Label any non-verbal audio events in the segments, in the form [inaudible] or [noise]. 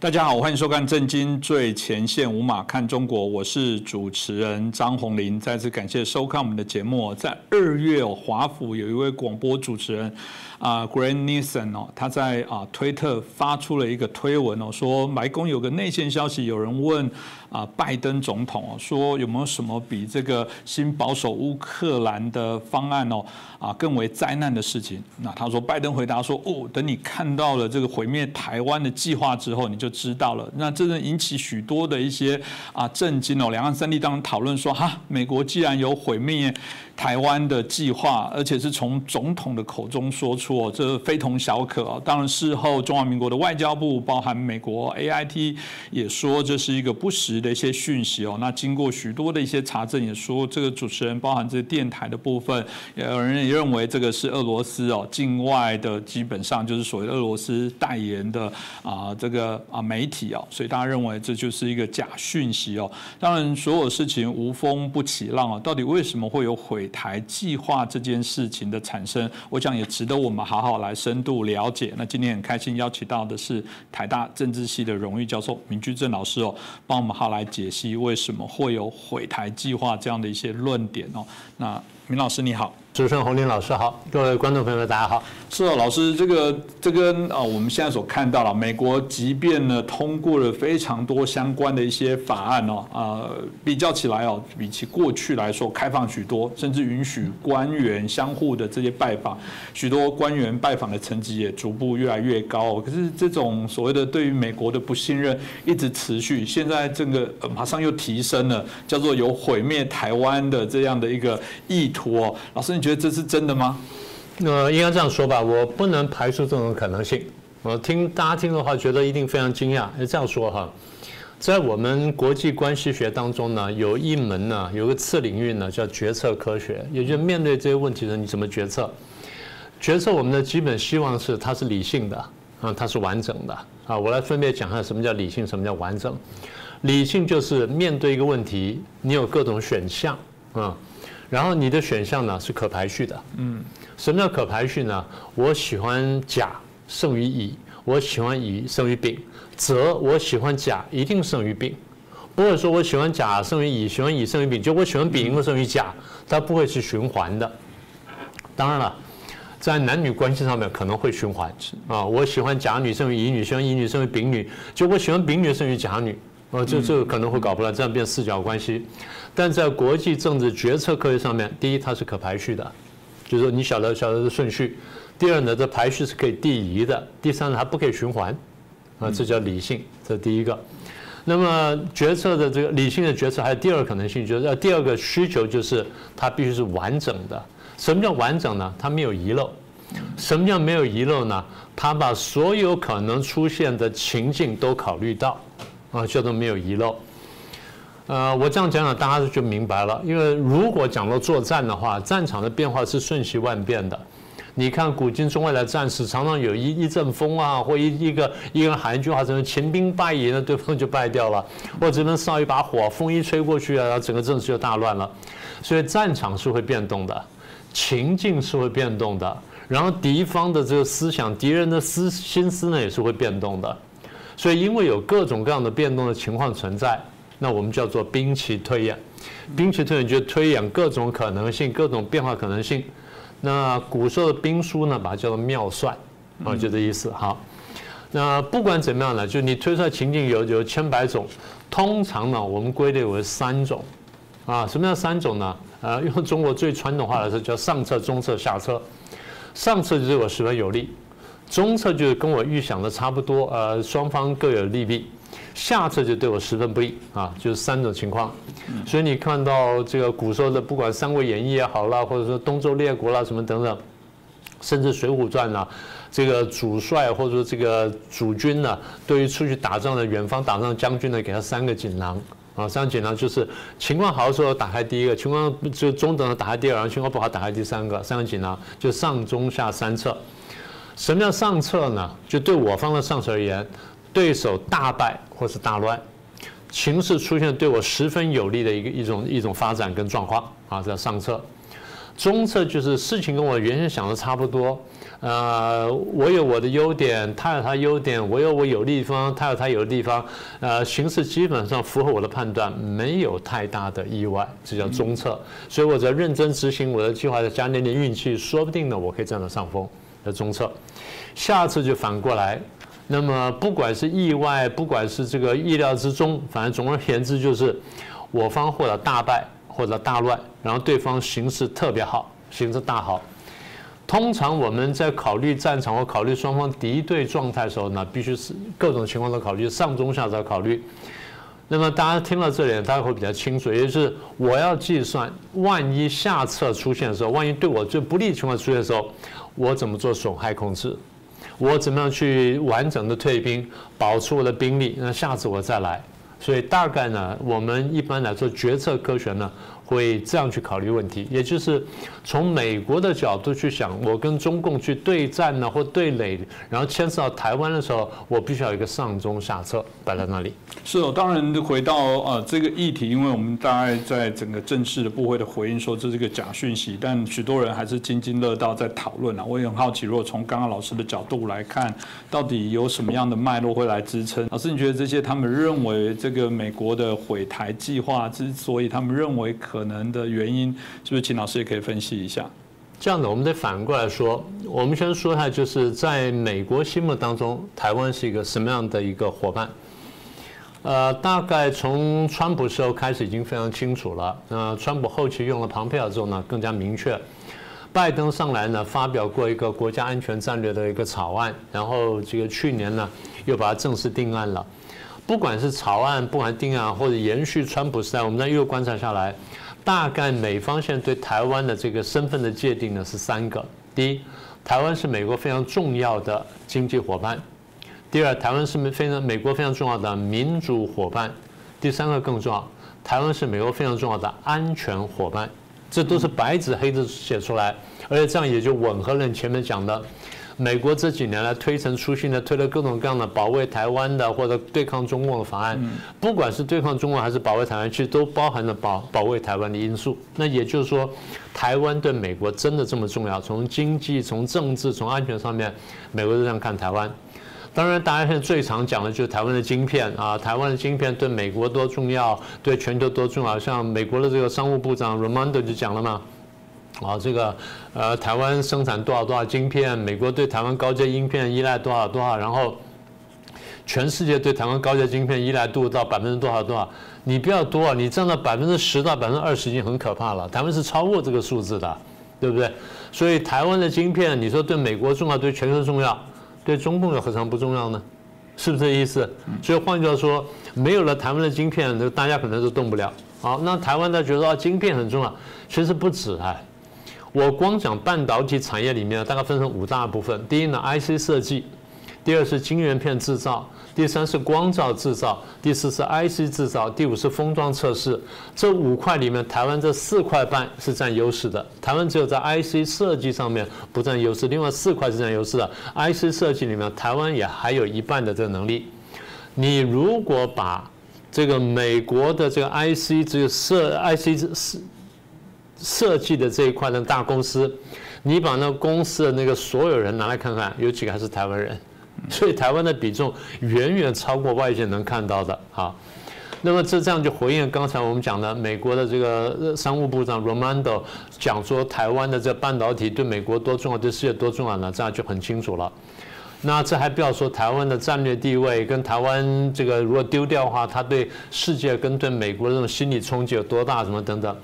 大家好，欢迎收看《震惊最前线》，无马看中国，我是主持人张宏林。再次感谢收看我们的节目。在二月，华府有一位广播主持人啊，Grant Nielsen 哦，他在啊推特发出了一个推文哦，说白宫有个内线消息，有人问啊拜登总统哦，说有没有什么比这个新保守乌克兰的方案哦啊更为灾难的事情？那他说，拜登回答说，哦，等你看到了这个毁灭台湾的计划之后，你就。知道了，那这引起许多的一些啊震惊哦。两岸三地当然讨论说，哈，美国既然有毁灭。台湾的计划，而且是从总统的口中说出哦，这非同小可啊。当然，事后中华民国的外交部，包含美国 A I T 也说这是一个不实的一些讯息哦。那经过许多的一些查证，也说这个主持人包含这个电台的部分，有人也认为这个是俄罗斯哦境外的，基本上就是所谓俄罗斯代言的啊这个啊媒体哦，所以大家认为这就是一个假讯息哦。当然，所有事情无风不起浪啊，到底为什么会有毁？台计划这件事情的产生，我想也值得我们好好来深度了解。那今天很开心邀请到的是台大政治系的荣誉教授明居正老师哦，帮我们好来解析为什么会有毁台计划这样的一些论点哦。那明老师你好。主持人洪林老师好，各位观众朋友们大家好。是哦，老师，这个这跟啊我们现在所看到了，美国即便呢通过了非常多相关的一些法案哦，啊比较起来哦，比起过去来说开放许多，甚至允许官员相互的这些拜访，许多官员拜访的层级也逐步越来越高。可是这种所谓的对于美国的不信任一直持续，现在这个马上又提升了，叫做有毁灭台湾的这样的一个意图哦，老师。你觉得这是真的吗？呃，应该这样说吧，我不能排除这种可能性。我听大家听的话，觉得一定非常惊讶。这样说哈，在我们国际关系学当中呢，有一门呢，有个次领域呢，叫决策科学。也就是面对这些问题呢，你怎么决策？决策我们的基本希望是它是理性的啊，它是完整的啊。我来分别讲一下什么叫理性，什么叫完整。理性就是面对一个问题，你有各种选项啊。然后你的选项呢是可排序的，嗯，什么叫可排序呢？我喜欢甲胜于乙，我喜欢乙胜于丙，则我喜欢甲一定胜于丙，不会说我喜欢甲胜于乙，喜欢乙胜于丙，就我喜欢丙会胜于甲，它不会是循环的。当然了，在男女关系上面可能会循环啊，我喜欢甲女胜于乙女，喜欢乙女胜于丙女，就我喜欢丙女胜于甲女。哦，这这个可能会搞不来，这样变四角关系。但在国际政治决策科学上面，第一它是可排序的，就是说你晓得晓得的顺序；第二呢，这排序是可以递移的；第三呢，它不可以循环。啊，这叫理性，这是第一个。那么决策的这个理性的决策还有第二个可能性，就是第二个需求就是它必须是完整的。什么叫完整呢？它没有遗漏。什么叫没有遗漏呢？它把所有可能出现的情境都考虑到。啊，叫做没有遗漏。呃，我这样讲讲，大家就明白了。因为如果讲到作战的话，战场的变化是瞬息万变的。你看古今中外的战士，常常有一一阵风啊，或一一个一个人喊一句话，什么秦兵败也，那对方就败掉了；或者能烧一把火，风一吹过去啊，然后整个阵势就大乱了。所以战场是会变动的，情境是会变动的，然后敌方的这个思想，敌人的思心思呢，也是会变动的。所以，因为有各种各样的变动的情况存在，那我们叫做兵棋推演。兵棋推演就推演各种可能性、各种变化可能性。那古时候的兵书呢，把它叫做妙算，啊，就这意思。好，那不管怎么样呢，就你推出来情境有有千百种，通常呢，我们归类为三种。啊，什么叫三种呢？呃，用中国最传统话来说，叫上策、中策、下策。上策就对我十分有利。中策就是跟我预想的差不多，呃，双方各有利弊；下策就对我十分不利啊，就是三种情况。所以你看到这个古时候的，不管《三国演义》也好啦，或者说东周列国啦什么等等，甚至《水浒传》呐，这个主帅或者说这个主君呢，对于出去打仗的远方打仗将军呢，给他三个锦囊啊，三个锦囊就是情况好的时候打开第一个，情况就中等的打开第二，然后情况不好打开第三个，三个锦囊就上中下三策。什么叫上策呢？就对我方的上策而言，对手大败或是大乱，情势出现对我十分有利的一个一种一种发展跟状况啊，这叫上策。中策就是事情跟我原先想的差不多。呃，我有我的优点，他有他优点，我有我有利地方，他有他有的地方。呃，形势基本上符合我的判断，没有太大的意外，这叫中策。所以我只要认真执行我的计划，再加点点运气，说不定呢，我可以占到上风。的中策，下次就反过来。那么不管是意外，不管是这个意料之中，反正总而言之就是我方或者大败或者大乱，然后对方形势特别好，形势大好。通常我们在考虑战场或考虑双方敌对状态的时候呢，必须是各种情况都考虑，上中下都考虑。那么大家听到这里，大家会比较清楚，也就是我要计算，万一下策出现的时候，万一对我最不利情况出现的时候，我怎么做损害控制？我怎么样去完整的退兵，保持我的兵力？那下次我再来。所以大概呢，我们一般来说决策科学呢。会这样去考虑问题，也就是从美国的角度去想，我跟中共去对战呢，或对垒，然后牵涉到台湾的时候，我必须要有一个上中下策摆在那里。是哦，当然回到呃这个议题，因为我们大概在整个正式的部会的回应说这是个假讯息，但许多人还是津津乐道在讨论啊。我也很好奇，如果从刚刚老师的角度来看，到底有什么样的脉络会来支撑？老师，你觉得这些他们认为这个美国的毁台计划之所以他们认为可可能的原因是不是？秦老师也可以分析一下。这样的，我们得反过来说。我们先说一下，就是在美国心目当中，台湾是一个什么样的一个伙伴？呃，大概从川普时候开始已经非常清楚了。那川普后期用了庞佩尔之后呢，更加明确。拜登上来呢，发表过一个国家安全战略的一个草案，然后这个去年呢，又把它正式定案了。不管是草案，不管定案，或者延续川普时代，我们在又观察下来，大概美方现在对台湾的这个身份的界定呢是三个：第一，台湾是美国非常重要的经济伙伴；第二，台湾是非常美国非常重要的民主伙伴；第三个更重要，台湾是美国非常重要的安全伙伴。这都是白纸黑字写出来，而且这样也就吻合了你前面讲的。美国这几年来推陈出新的推了各种各样的保卫台湾的或者对抗中共的法案，不管是对抗中共还是保卫台湾，其实都包含了保保卫台湾的因素。那也就是说，台湾对美国真的这么重要？从经济、从政治、从安全上面，美国都这样看台湾。当然，大家现在最常讲的就是台湾的晶片啊，台湾的晶片对美国多重要，对全球多重要？像美国的这个商务部长 Raimondo 就讲了嘛。啊，这个呃，台湾生产多少多少晶片，美国对台湾高阶晶片依赖多少多少，然后全世界对台湾高阶晶片依赖度到百分之多少多少，你不要多，你占到百分之十到百分之二十已经很可怕了。台湾是超过这个数字的，对不对？所以台湾的晶片，你说对美国重要，对全球重要，对中共又何尝不重要呢？是不是这意思？所以换句话说，没有了台湾的晶片，那大家可能都动不了。好，那台湾呢觉得啊，晶片很重要，其实不止啊。我光讲半导体产业里面大概分成五大部分。第一呢，IC 设计；第二是晶圆片制造；第三是光照制造；第四是 IC 制造；第五是封装测试。这五块里面，台湾这四块半是占优势的。台湾只有在 IC 设计上面不占优势，另外四块是占优势的。IC 设计里面，台湾也还有一半的这个能力。你如果把这个美国的这个 IC 这个设 IC 是设计的这一块的大公司，你把那公司的那个所有人拿来看看，有几个还是台湾人？所以台湾的比重远远超过外界能看到的啊。那么这这样就回应刚才我们讲的美国的这个商务部长 Romano 讲说台湾的这半导体对美国多重要，对世界多重要呢？这样就很清楚了。那这还不要说台湾的战略地位跟台湾这个如果丢掉的话，它对世界跟对美国的这种心理冲击有多大？什么等等。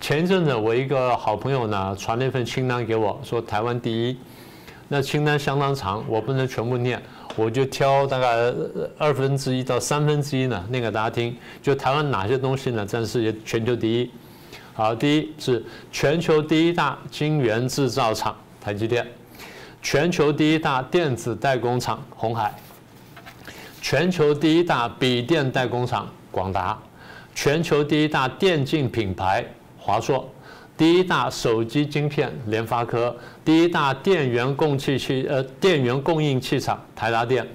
前一阵子，我一个好朋友呢传了一份清单给我，说台湾第一。那清单相当长，我不能全部念，我就挑大概二分之一到三分之一呢念给大家听。就台湾哪些东西呢？占世界全球第一。好，第一是全球第一大晶圆制造厂台积电，全球第一大电子代工厂红海，全球第一大笔电代工厂广达，全球第一大电竞品牌。华硕，第一大手机晶片联发科，第一大电源供气器呃电源供应器厂台达电，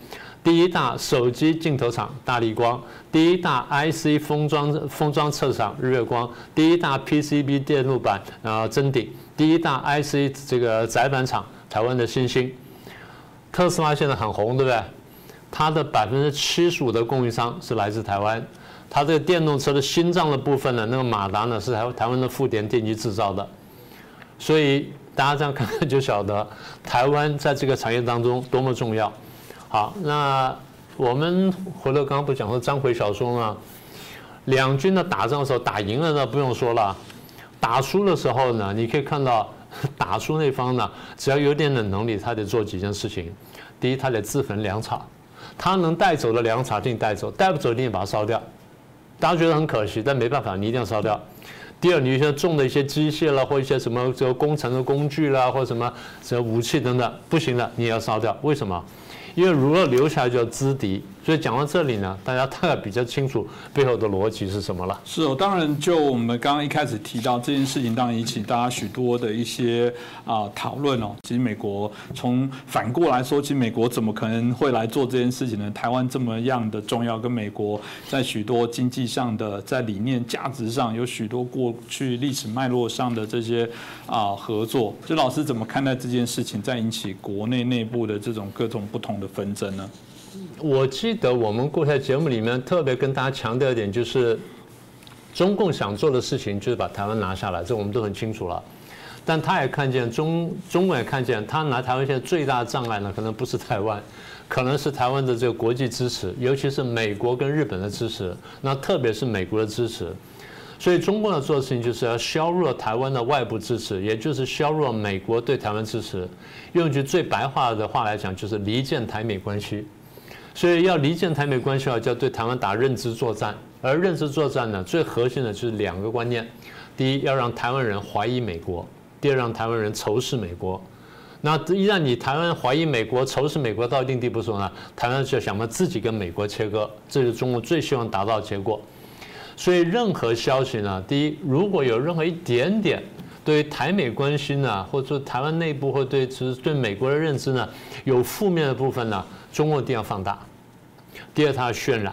第一大手机镜头厂大力光，第一大 IC 封装封装测厂日月光，第一大 PCB 电路板啊臻鼎，第一大 IC 这个载板厂台湾的新兴。特斯拉现在很红，对不对？它的百分之七十五的供应商是来自台湾，它这个电动车的心脏的部分呢，那个马达呢是台台湾的富田电机制造的，所以大家这样看看就晓得 [laughs] 台湾在这个产业当中多么重要。好，那我们回头刚刚不讲说章回小说吗？两军的打仗的时候，打赢了那不用说了，打输的时候呢，你可以看到 [laughs] 打输那方呢，只要有点点能力，他得做几件事情。第一，他得自焚粮草，他能带走的粮草一定带走，带不走一定把它烧掉。大家觉得很可惜，但没办法，你一定要烧掉。第二，你像重的一些机械啦，或一些什么这个工程的工具啦，或什么这武器等等，不行的，你也要烧掉。为什么？因为如果留下来就要资敌，所以讲到这里呢，大家大概比较清楚背后的逻辑是什么了。是哦，当然就我们刚刚一开始提到这件事情，当然引起大家许多的一些啊讨论哦。其实美国从反过来说，其实美国怎么可能会来做这件事情呢？台湾这么样的重要，跟美国在许多经济上的、在理念、价值上有许多过去历史脉络上的这些啊合作，就老师怎么看待这件事情，在引起国内内部的这种各种不同的？纷争呢？我记得我们过去节目里面特别跟大家强调一点，就是中共想做的事情就是把台湾拿下来，这我们都很清楚了。但他也看见中中共也看见，他拿台湾现在最大的障碍呢，可能不是台湾，可能是台湾的这个国际支持，尤其是美国跟日本的支持，那特别是美国的支持。所以中共要做的事情就是要削弱台湾的外部支持，也就是削弱美国对台湾支持。用一句最白话的话来讲，就是离间台美关系。所以要离间台美关系的话，就要对台湾打认知作战。而认知作战呢，最核心的就是两个观念：第一，要让台湾人怀疑美国；第二，让台湾人仇视美国。那一旦你台湾怀疑美国、仇视美国到一定地步的时候呢，台湾就想办法自己跟美国切割。这是中国最希望达到的结果。所以任何消息呢，第一，如果有任何一点点对台美关系呢，或者说台湾内部或对其实对美国的认知呢，有负面的部分呢，中国一定要放大。第二，它渲染；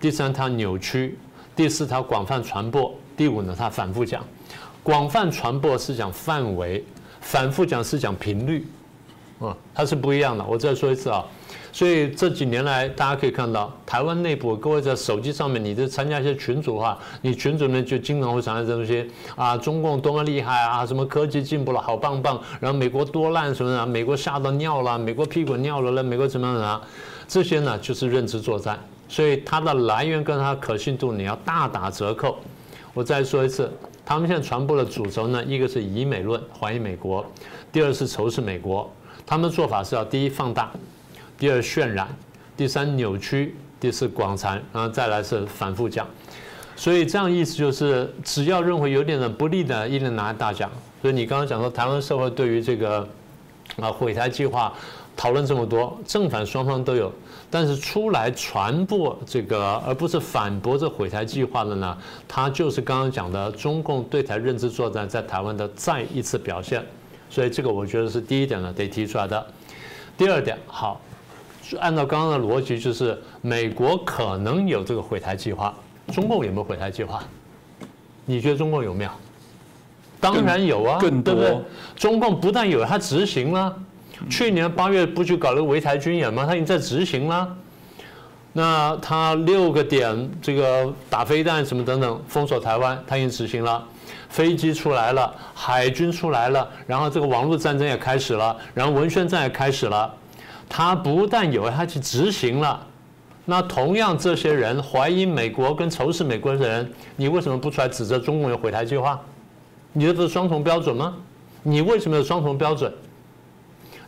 第三，它扭曲；第四，它广泛传播；第五呢，它反复讲。广泛传播是讲范围，反复讲是讲频率，啊，它是不一样的。我再说一次啊。所以这几年来，大家可以看到，台湾内部，各位在手机上面，你在参加一些群组的话，你群组里面就经常会传来这东西啊，中共多么厉害啊，什么科技进步了，好棒棒，然后美国多烂什么的，美国吓到尿了，美国屁股尿了了，美国怎么样啊？这些呢就是认知作战，所以它的来源跟它可信度你要大打折扣。我再说一次，他们现在传播的主轴呢，一个是以美论，怀疑美国；第二是仇视美国。他们的做法是要第一放大。第二渲染，第三扭曲，第四广传，然后再来是反复讲，所以这样意思就是，只要认为有点的不利的，一定拿大奖。所以你刚刚讲说，台湾社会对于这个啊毁台计划讨论这么多，正反双方都有，但是出来传播这个，而不是反驳这毁台计划的呢，它就是刚刚讲的中共对台认知作战在台湾的再一次表现。所以这个我觉得是第一点呢，得提出来的。第二点，好。按照刚刚的逻辑，就是美国可能有这个毁台计划，中共有没有毁台计划？你觉得中共有没有？当然有啊，对不对？中共不但有，他执行了。去年八月不就搞了个围台军演吗？他已经在执行了。那他六个点这个打飞弹什么等等封锁台湾，他已经执行了。飞机出来了，海军出来了，然后这个网络战争也开始了，然后文宣战也开始了。他不但有，他去执行了。那同样，这些人怀疑美国跟仇视美国的人，你为什么不出来指责中共有毁台计划？你这不是双重标准吗？你为什么有双重标准？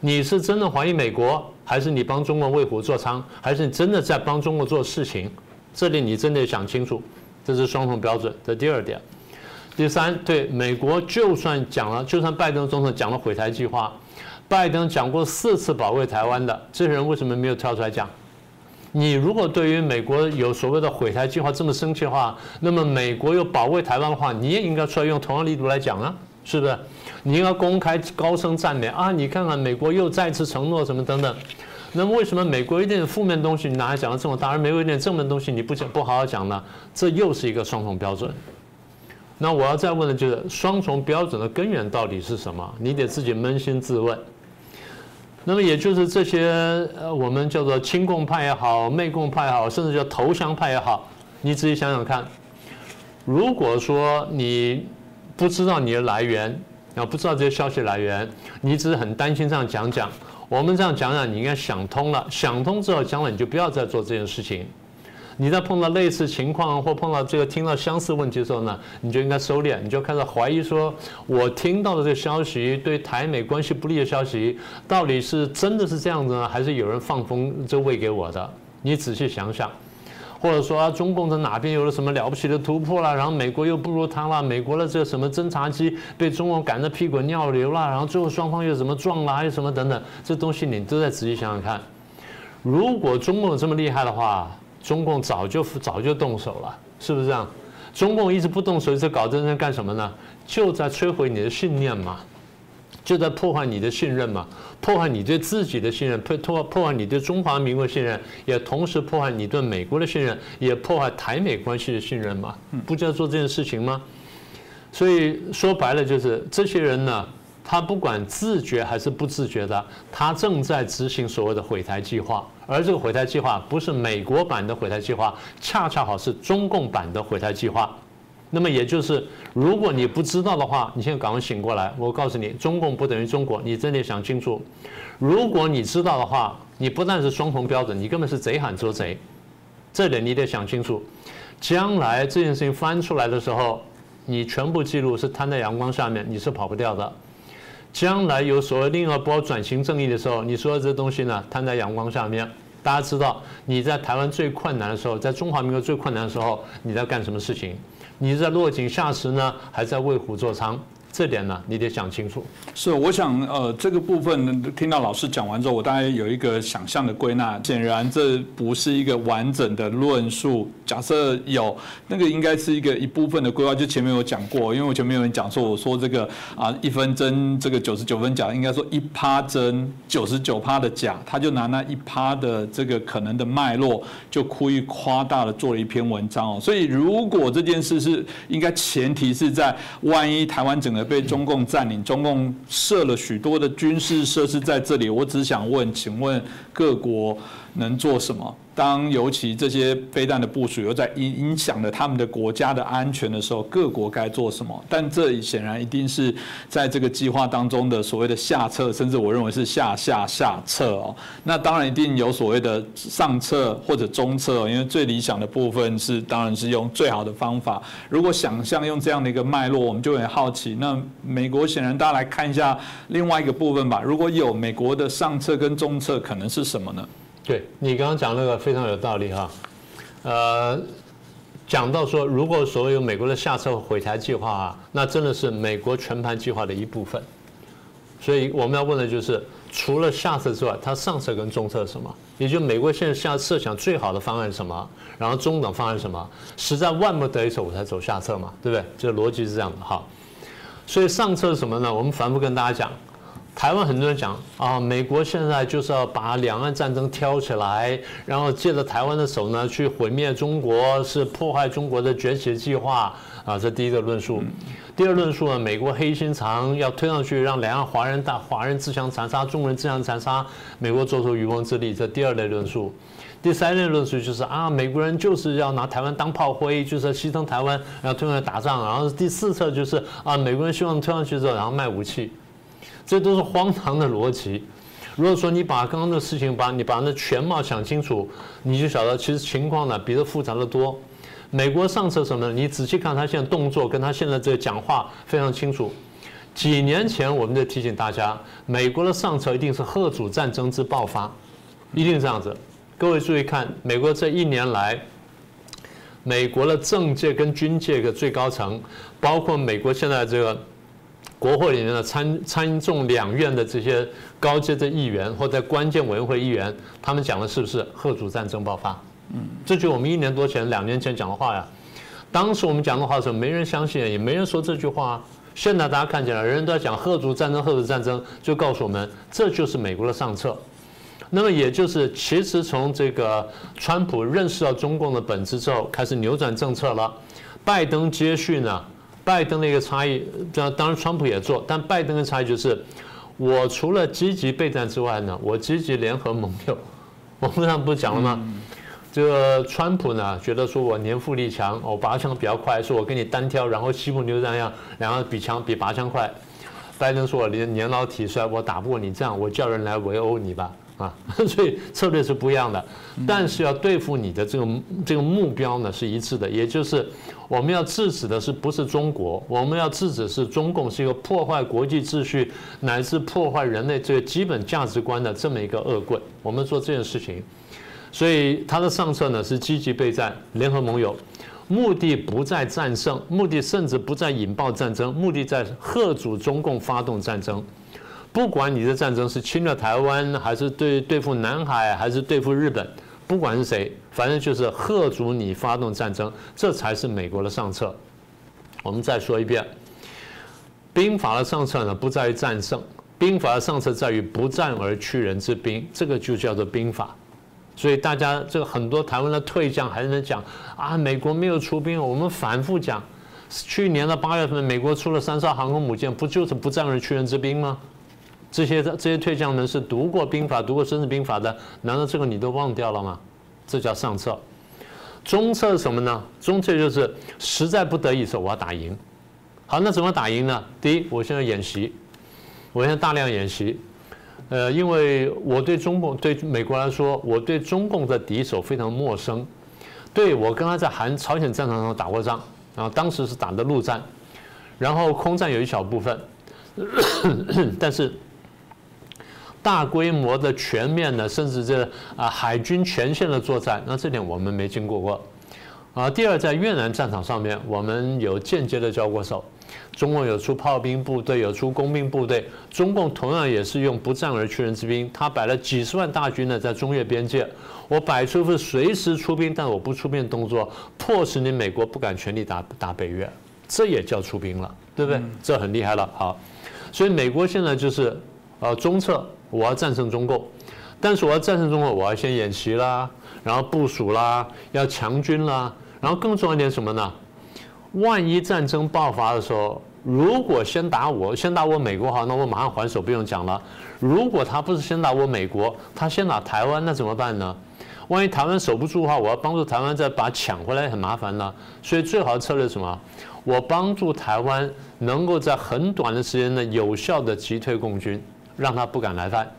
你是真的怀疑美国，还是你帮中国为虎作伥，还是你真的在帮中国做事情？这里你真的想清楚，这是双重标准。这第二点。第三，对美国就算讲了，就算拜登总统讲了毁台计划。拜登讲过四次保卫台湾的这些人为什么没有跳出来讲？你如果对于美国有所谓的毁台计划这么生气的话，那么美国又保卫台湾的话，你也应该出来用同样力度来讲啊，是不是？你应该公开高声赞美啊！你看看美国又再次承诺什么等等。那么为什么美国一点负面东西你拿来讲的这么大，而美国一点正面东西你不讲不好好讲呢？这又是一个双重标准。那我要再问的就是双重标准的根源到底是什么？你得自己扪心自问。那么也就是这些呃，我们叫做亲共派也好，媚共派也好，甚至叫投降派也好，你仔细想想看，如果说你不知道你的来源，啊不知道这些消息来源，你只是很担心这样讲讲，我们这样讲讲，你应该想通了，想通之后，将来你就不要再做这件事情。你在碰到类似情况或碰到这个听到相似问题的时候呢，你就应该收敛，你就开始怀疑说，我听到的这个消息对台美关系不利的消息，到底是真的是这样子呢，还是有人放风这喂给我的？你仔细想想，或者说中共在哪边有了什么了不起的突破了，然后美国又不如他了，美国的这个什么侦察机被中共赶得屁滚尿流了，然后最后双方又怎么撞了，还有什么等等，这东西你都在仔细想想看。如果中共这么厉害的话，中共早就早就动手了，是不是这样？中共一直不动手，一直搞这在干什么呢？就在摧毁你的信念嘛，就在破坏你的信任嘛，破坏你对自己的信任，破破破坏你对中华民国信任，也同时破坏你对美国的信任，也破坏台美关系的信任嘛？不就要做这件事情吗？所以说白了就是这些人呢。他不管自觉还是不自觉的，他正在执行所谓的毁台计划，而这个毁台计划不是美国版的毁台计划，恰恰好是中共版的毁台计划。那么也就是，如果你不知道的话，你现在赶快醒过来。我告诉你，中共不等于中国，你真得想清楚。如果你知道的话，你不但是双重标准，你根本是贼喊捉贼。这点你得想清楚。将来这件事情翻出来的时候，你全部记录是摊在阳光下面，你是跑不掉的。将来有所谓另一波转型正义的时候，你说的这东西呢，摊在阳光下面，大家知道你在台湾最困难的时候，在中华民国最困难的时候，你在干什么事情？你在落井下石呢，还在为虎作伥？这点呢，你得想清楚。是，我想，呃，这个部分听到老师讲完之后，我大概有一个想象的归纳。显然，这不是一个完整的论述。假设有那个，应该是一个一部分的规划。就前面有讲过，因为我前面有人讲说，我说这个啊，一分真，这个九十九分假，应该说一趴真，九十九趴的假。他就拿那一趴的这个可能的脉络，就故意夸大了做了一篇文章哦。所以，如果这件事是应该前提是在万一台湾整个。被中共占领，中共设了许多的军事设施在这里。我只想问，请问各国能做什么？当尤其这些飞弹的部署又在影影响了他们的国家的安全的时候，各国该做什么？但这显然一定是在这个计划当中的所谓的下策，甚至我认为是下下下策哦。那当然一定有所谓的上策或者中策，因为最理想的部分是当然是用最好的方法。如果想象用这样的一个脉络，我们就很好奇。那美国显然大家来看一下另外一个部分吧。如果有美国的上策跟中策，可能是什么呢？对你刚刚讲那个非常有道理哈，呃，讲到说如果所有美国的下策毁台计划啊，那真的是美国全盘计划的一部分。所以我们要问的就是，除了下策之外，它上策跟中策是什么？也就美国现在下设想最好的方案是什么？然后中等方案是什么？实在万不得已我才走下策嘛，对不对？这个逻辑是这样的哈。所以上策是什么呢？我们反复跟大家讲。台湾很多人讲啊，美国现在就是要把两岸战争挑起来，然后借着台湾的手呢去毁灭中国，是破坏中国的崛起计划啊，这第一个论述。第二论述呢，美国黑心肠要推上去，让两岸华人大华人自相残杀，中国人自相残杀，美国做出渔翁之利，这第二类论述。第三类论述就是啊，美国人就是要拿台湾当炮灰，就是要牺牲台湾，然后推上去打仗。然后第四侧就是啊，美国人希望推上去之后，然后卖武器。这都是荒唐的逻辑。如果说你把刚刚的事情，把你把那全貌想清楚，你就晓得其实情况呢比这复杂的多。美国上策什么？你仔细看他现在动作，跟他现在这个讲话非常清楚。几年前我们就提醒大家，美国的上策一定是贺主战争之爆发，一定这样子。各位注意看，美国这一年来，美国的政界跟军界的最高层，包括美国现在这个。国会里面的参参众两院的这些高阶的议员或者关键委员会议员，他们讲的是不是贺主战争爆发？嗯，这就我们一年多前、两年前讲的话呀。当时我们讲的话的时候，没人相信，也没人说这句话。现在大家看见了，人人都在讲贺主战争、贺主战争，就告诉我们这就是美国的上策。那么也就是其实从这个川普认识到中共的本质之后，开始扭转政策了。拜登接续呢，拜登的一个差异，这当然川普也做，但拜登的差异就是，我除了积极备战之外呢，我积极联合盟友。我们上不是讲了吗？这个川普呢，觉得说我年富力强，我拔枪比较快，说我跟你单挑，然后西部牛战一样，然后比枪比拔枪快。拜登说我年年老体衰，我打不过你，这样我叫人来围殴你吧，啊，[laughs] 所以策略是不一样的。但是要对付你的这个这个目标呢是一致的，也就是我们要制止的是不是中国，我们要制止是中共是一个破坏国际秩序乃至破坏人类这个基本价值观的这么一个恶棍。我们做这件事情。所以他的上策呢是积极备战，联合盟友，目的不在战胜，目的甚至不在引爆战争，目的在贺阻中共发动战争。不管你的战争是侵略台湾，还是对对付南海，还是对付日本，不管是谁，反正就是贺阻你发动战争，这才是美国的上策。我们再说一遍，兵法的上策呢不在于战胜，兵法的上策在于不战而屈人之兵，这个就叫做兵法。所以大家这个很多台湾的退将还在讲啊，美国没有出兵，我们反复讲，去年的八月份，美国出了三艘航空母舰，不就是不战而屈人之兵吗？这些这些退将们是读过兵法、读过孙子兵法的，难道这个你都忘掉了吗？这叫上策。中策是什么呢？中策就是实在不得已时候我要打赢。好，那怎么打赢呢？第一，我现在演习，我现在大量演习。呃，因为我对中共对美国来说，我对中共的敌手非常陌生。对我跟他在韩朝鲜战场上打过仗，然后当时是打的陆战，然后空战有一小部分，[coughs] 但是大规模的全面的，甚至这啊海军全线的作战，那这点我们没经过过。啊，第二在越南战场上面，我们有间接的交过手。中共有出炮兵部队，有出工兵部队。中共同样也是用不战而屈人之兵，他摆了几十万大军呢，在中越边界。我摆出是随时出兵，但我不出兵动作，迫使你美国不敢全力打打北越，这也叫出兵了，对不对？这很厉害了。好，所以美国现在就是呃中策，我要战胜中共，但是我要战胜中共，我要先演习啦，然后部署啦，要强军啦，然后更重要一点什么呢？万一战争爆发的时候，如果先打我，先打我美国好，那我马上还手，不用讲了。如果他不是先打我美国，他先打台湾，那怎么办呢？万一台湾守不住的话，我要帮助台湾再把抢回来，很麻烦呢。所以最好的策略是什么？我帮助台湾能够在很短的时间内有效的击退共军，让他不敢来犯。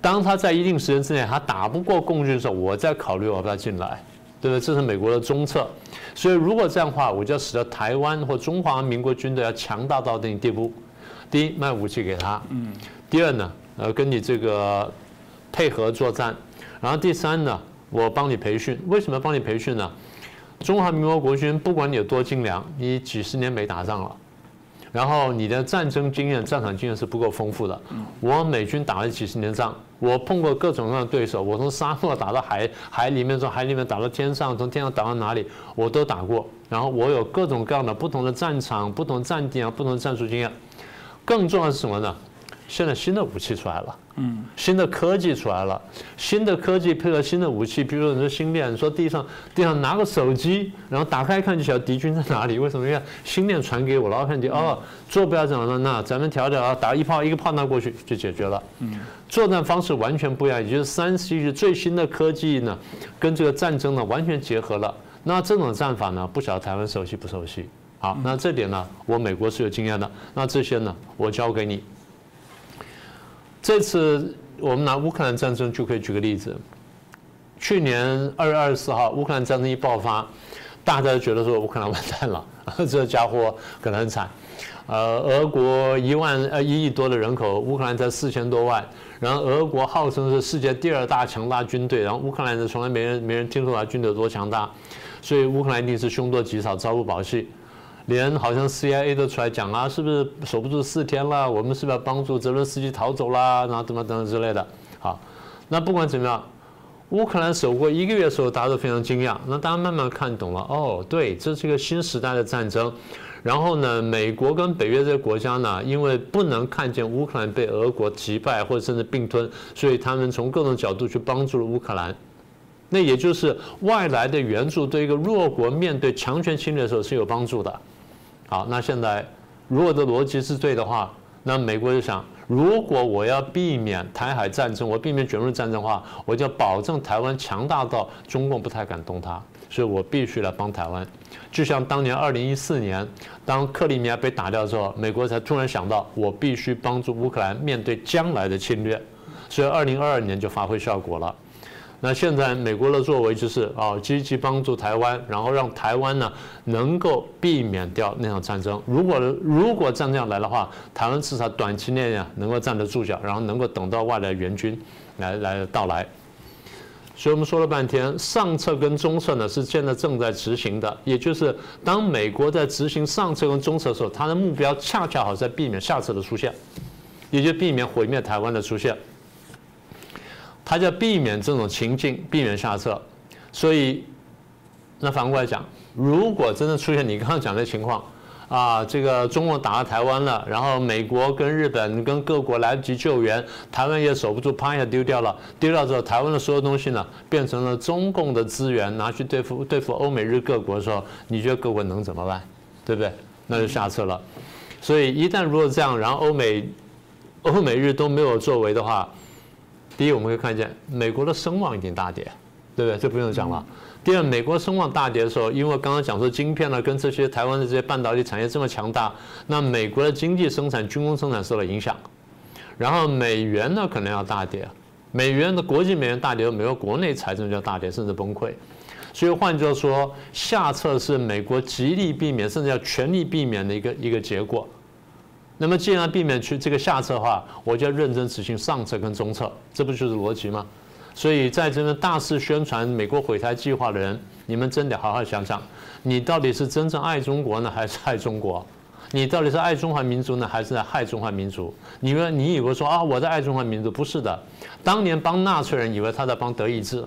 当他在一定时间之内他打不过共军的时候，我再考虑要不要进来。对不对？这是美国的中策，所以如果这样的话，我就要使得台湾或中华民国军队要强大到一定地步。第一，卖武器给他；第二呢，呃，跟你这个配合作战。然后第三呢，我帮你培训。为什么帮你培训呢？中华民国国军不管你有多精良，你几十年没打仗了。然后你的战争经验、战场经验是不够丰富的。我美军打了几十年仗，我碰过各种各样的对手。我从沙漠打到海海里面，从海里面打到天上，从天上打到哪里，我都打过。然后我有各种各样的不同的战场、不同战地啊、不同的战术经验。更重要的是什么呢？现在新的武器出来了。嗯，新的科技出来了，新的科技配合新的武器，比如说你说星链，你说地上地上拿个手机，然后打开看就晓得敌军在哪里。为什么？因为星链传给我，然后看见哦，坐标怎么了？那咱们调调啊，打一炮一个炮弹过去就解决了。嗯，作战方式完全不一样，也就是三 C 最新的科技呢，跟这个战争呢完全结合了。那这种战法呢，不晓得台湾熟悉不熟悉？好，那这点呢，我美国是有经验的。那这些呢，我交给你。这次我们拿乌克兰战争就可以举个例子。去年二月二十四号，乌克兰战争一爆发，大家觉得说乌克兰完蛋了，[laughs] 这家伙可能很惨。呃，俄国一万呃一亿多的人口，乌克兰才四千多万，然后俄国号称是世界第二大强大军队，然后乌克兰人从来没人没人听说他军队有多强大，所以乌克兰一定是凶多吉少，朝不保夕。连好像 CIA 都出来讲啊，是不是守不住四天了？我们是不是要帮助泽伦斯基逃走啦？然后怎么等等之类的。好，那不管怎么样，乌克兰守过一个月的时候，大家都非常惊讶。那大家慢慢看懂了，哦，对，这是一个新时代的战争。然后呢，美国跟北约这些国家呢，因为不能看见乌克兰被俄国击败或者甚至并吞，所以他们从各种角度去帮助了乌克兰。那也就是外来的援助对一个弱国面对强权侵略的时候是有帮助的。好，那现在如果的逻辑是对的话，那美国就想，如果我要避免台海战争，我避免卷入战争的话，我就保证台湾强大到中共不太敢动它，所以我必须来帮台湾。就像当年二零一四年，当克里米亚被打掉之后，美国才突然想到，我必须帮助乌克兰面对将来的侵略，所以二零二二年就发挥效果了。那现在美国的作为就是啊，积极帮助台湾，然后让台湾呢能够避免掉那场战争。如果如果战争来的话，台湾至少短期内啊能够站得住脚，然后能够等到外来援军来来到来。所以我们说了半天，上策跟中策呢是现在正在执行的，也就是当美国在执行上策跟中策的时候，它的目标恰恰好在避免下策的出现，也就避免毁灭台湾的出现。他就要避免这种情境，避免下策。所以，那反过来讲，如果真的出现你刚刚讲的情况，啊，这个中国打到台湾了，然后美国跟日本跟各国来不及救援，台湾也守不住，啪一下丢掉了。丢掉之后，台湾的所有东西呢，变成了中共的资源，拿去对付对付欧美日各国的时候，你觉得各国能怎么办？对不对？那就下策了。所以一旦如果这样，然后欧美欧美日都没有作为的话，第一，我们可以看见美国的声望已经大跌，对不对？这不用讲了。第二，美国声望大跌的时候，因为刚刚讲说晶片呢，跟这些台湾的这些半导体产业这么强大，那美国的经济生产、军工生产受到影响，然后美元呢可能要大跌，美元的国际美元大跌，美国国内财政就要大跌，甚至崩溃。所以换句话说，下策是美国极力避免，甚至要全力避免的一个一个结果。那么，既然避免去这个下策的话，我就要认真执行上策跟中策，这不就是逻辑吗？所以，在这边大肆宣传美国毁台计划的人，你们真得好好想想，你到底是真正爱中国呢，还是爱中国？你到底是爱中华民族呢，还是在害中华民族？你们你以为说啊，我在爱中华民族？不是的，当年帮纳粹人，以为他在帮德意志。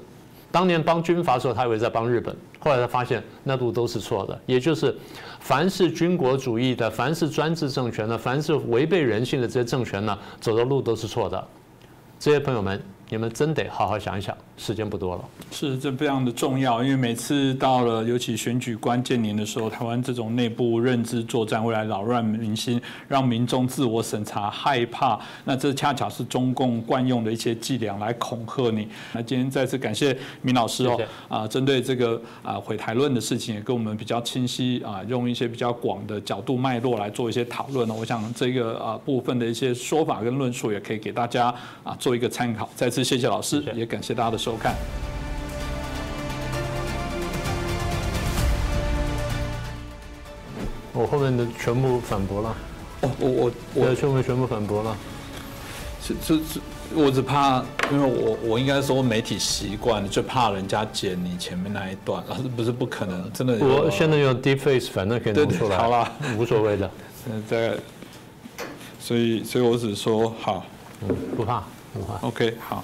当年帮军阀的时候，他以为在帮日本，后来他发现那路都是错的。也就是，凡是军国主义的，凡是专制政权的，凡是违背人性的这些政权呢，走的路都是错的。这些朋友们。你们真得好好想一想，时间不多了。是，这非常的重要，因为每次到了尤其选举关键年的时候，台湾这种内部认知作战会来扰乱民心，让民众自我审查害怕。那这恰巧是中共惯用的一些伎俩来恐吓你。那今天再次感谢明老师哦，啊，针对这个啊毁台论的事情，也跟我们比较清晰啊，用一些比较广的角度脉络来做一些讨论呢。我想这个啊部分的一些说法跟论述，也可以给大家啊做一个参考。再次。谢谢老师，也感谢大家的收看。我后面的全部反驳了。哦，我我我全部全部反驳了。是是是，我只怕，因为我我应该说媒体习惯，就怕人家剪你前面那一段，老师不是不可能，真的。我现在用 Deep Face，反正可以弄出来。好了，无所谓的。[laughs] 嗯，在，所以所以我只说好，嗯，不怕。OK，好。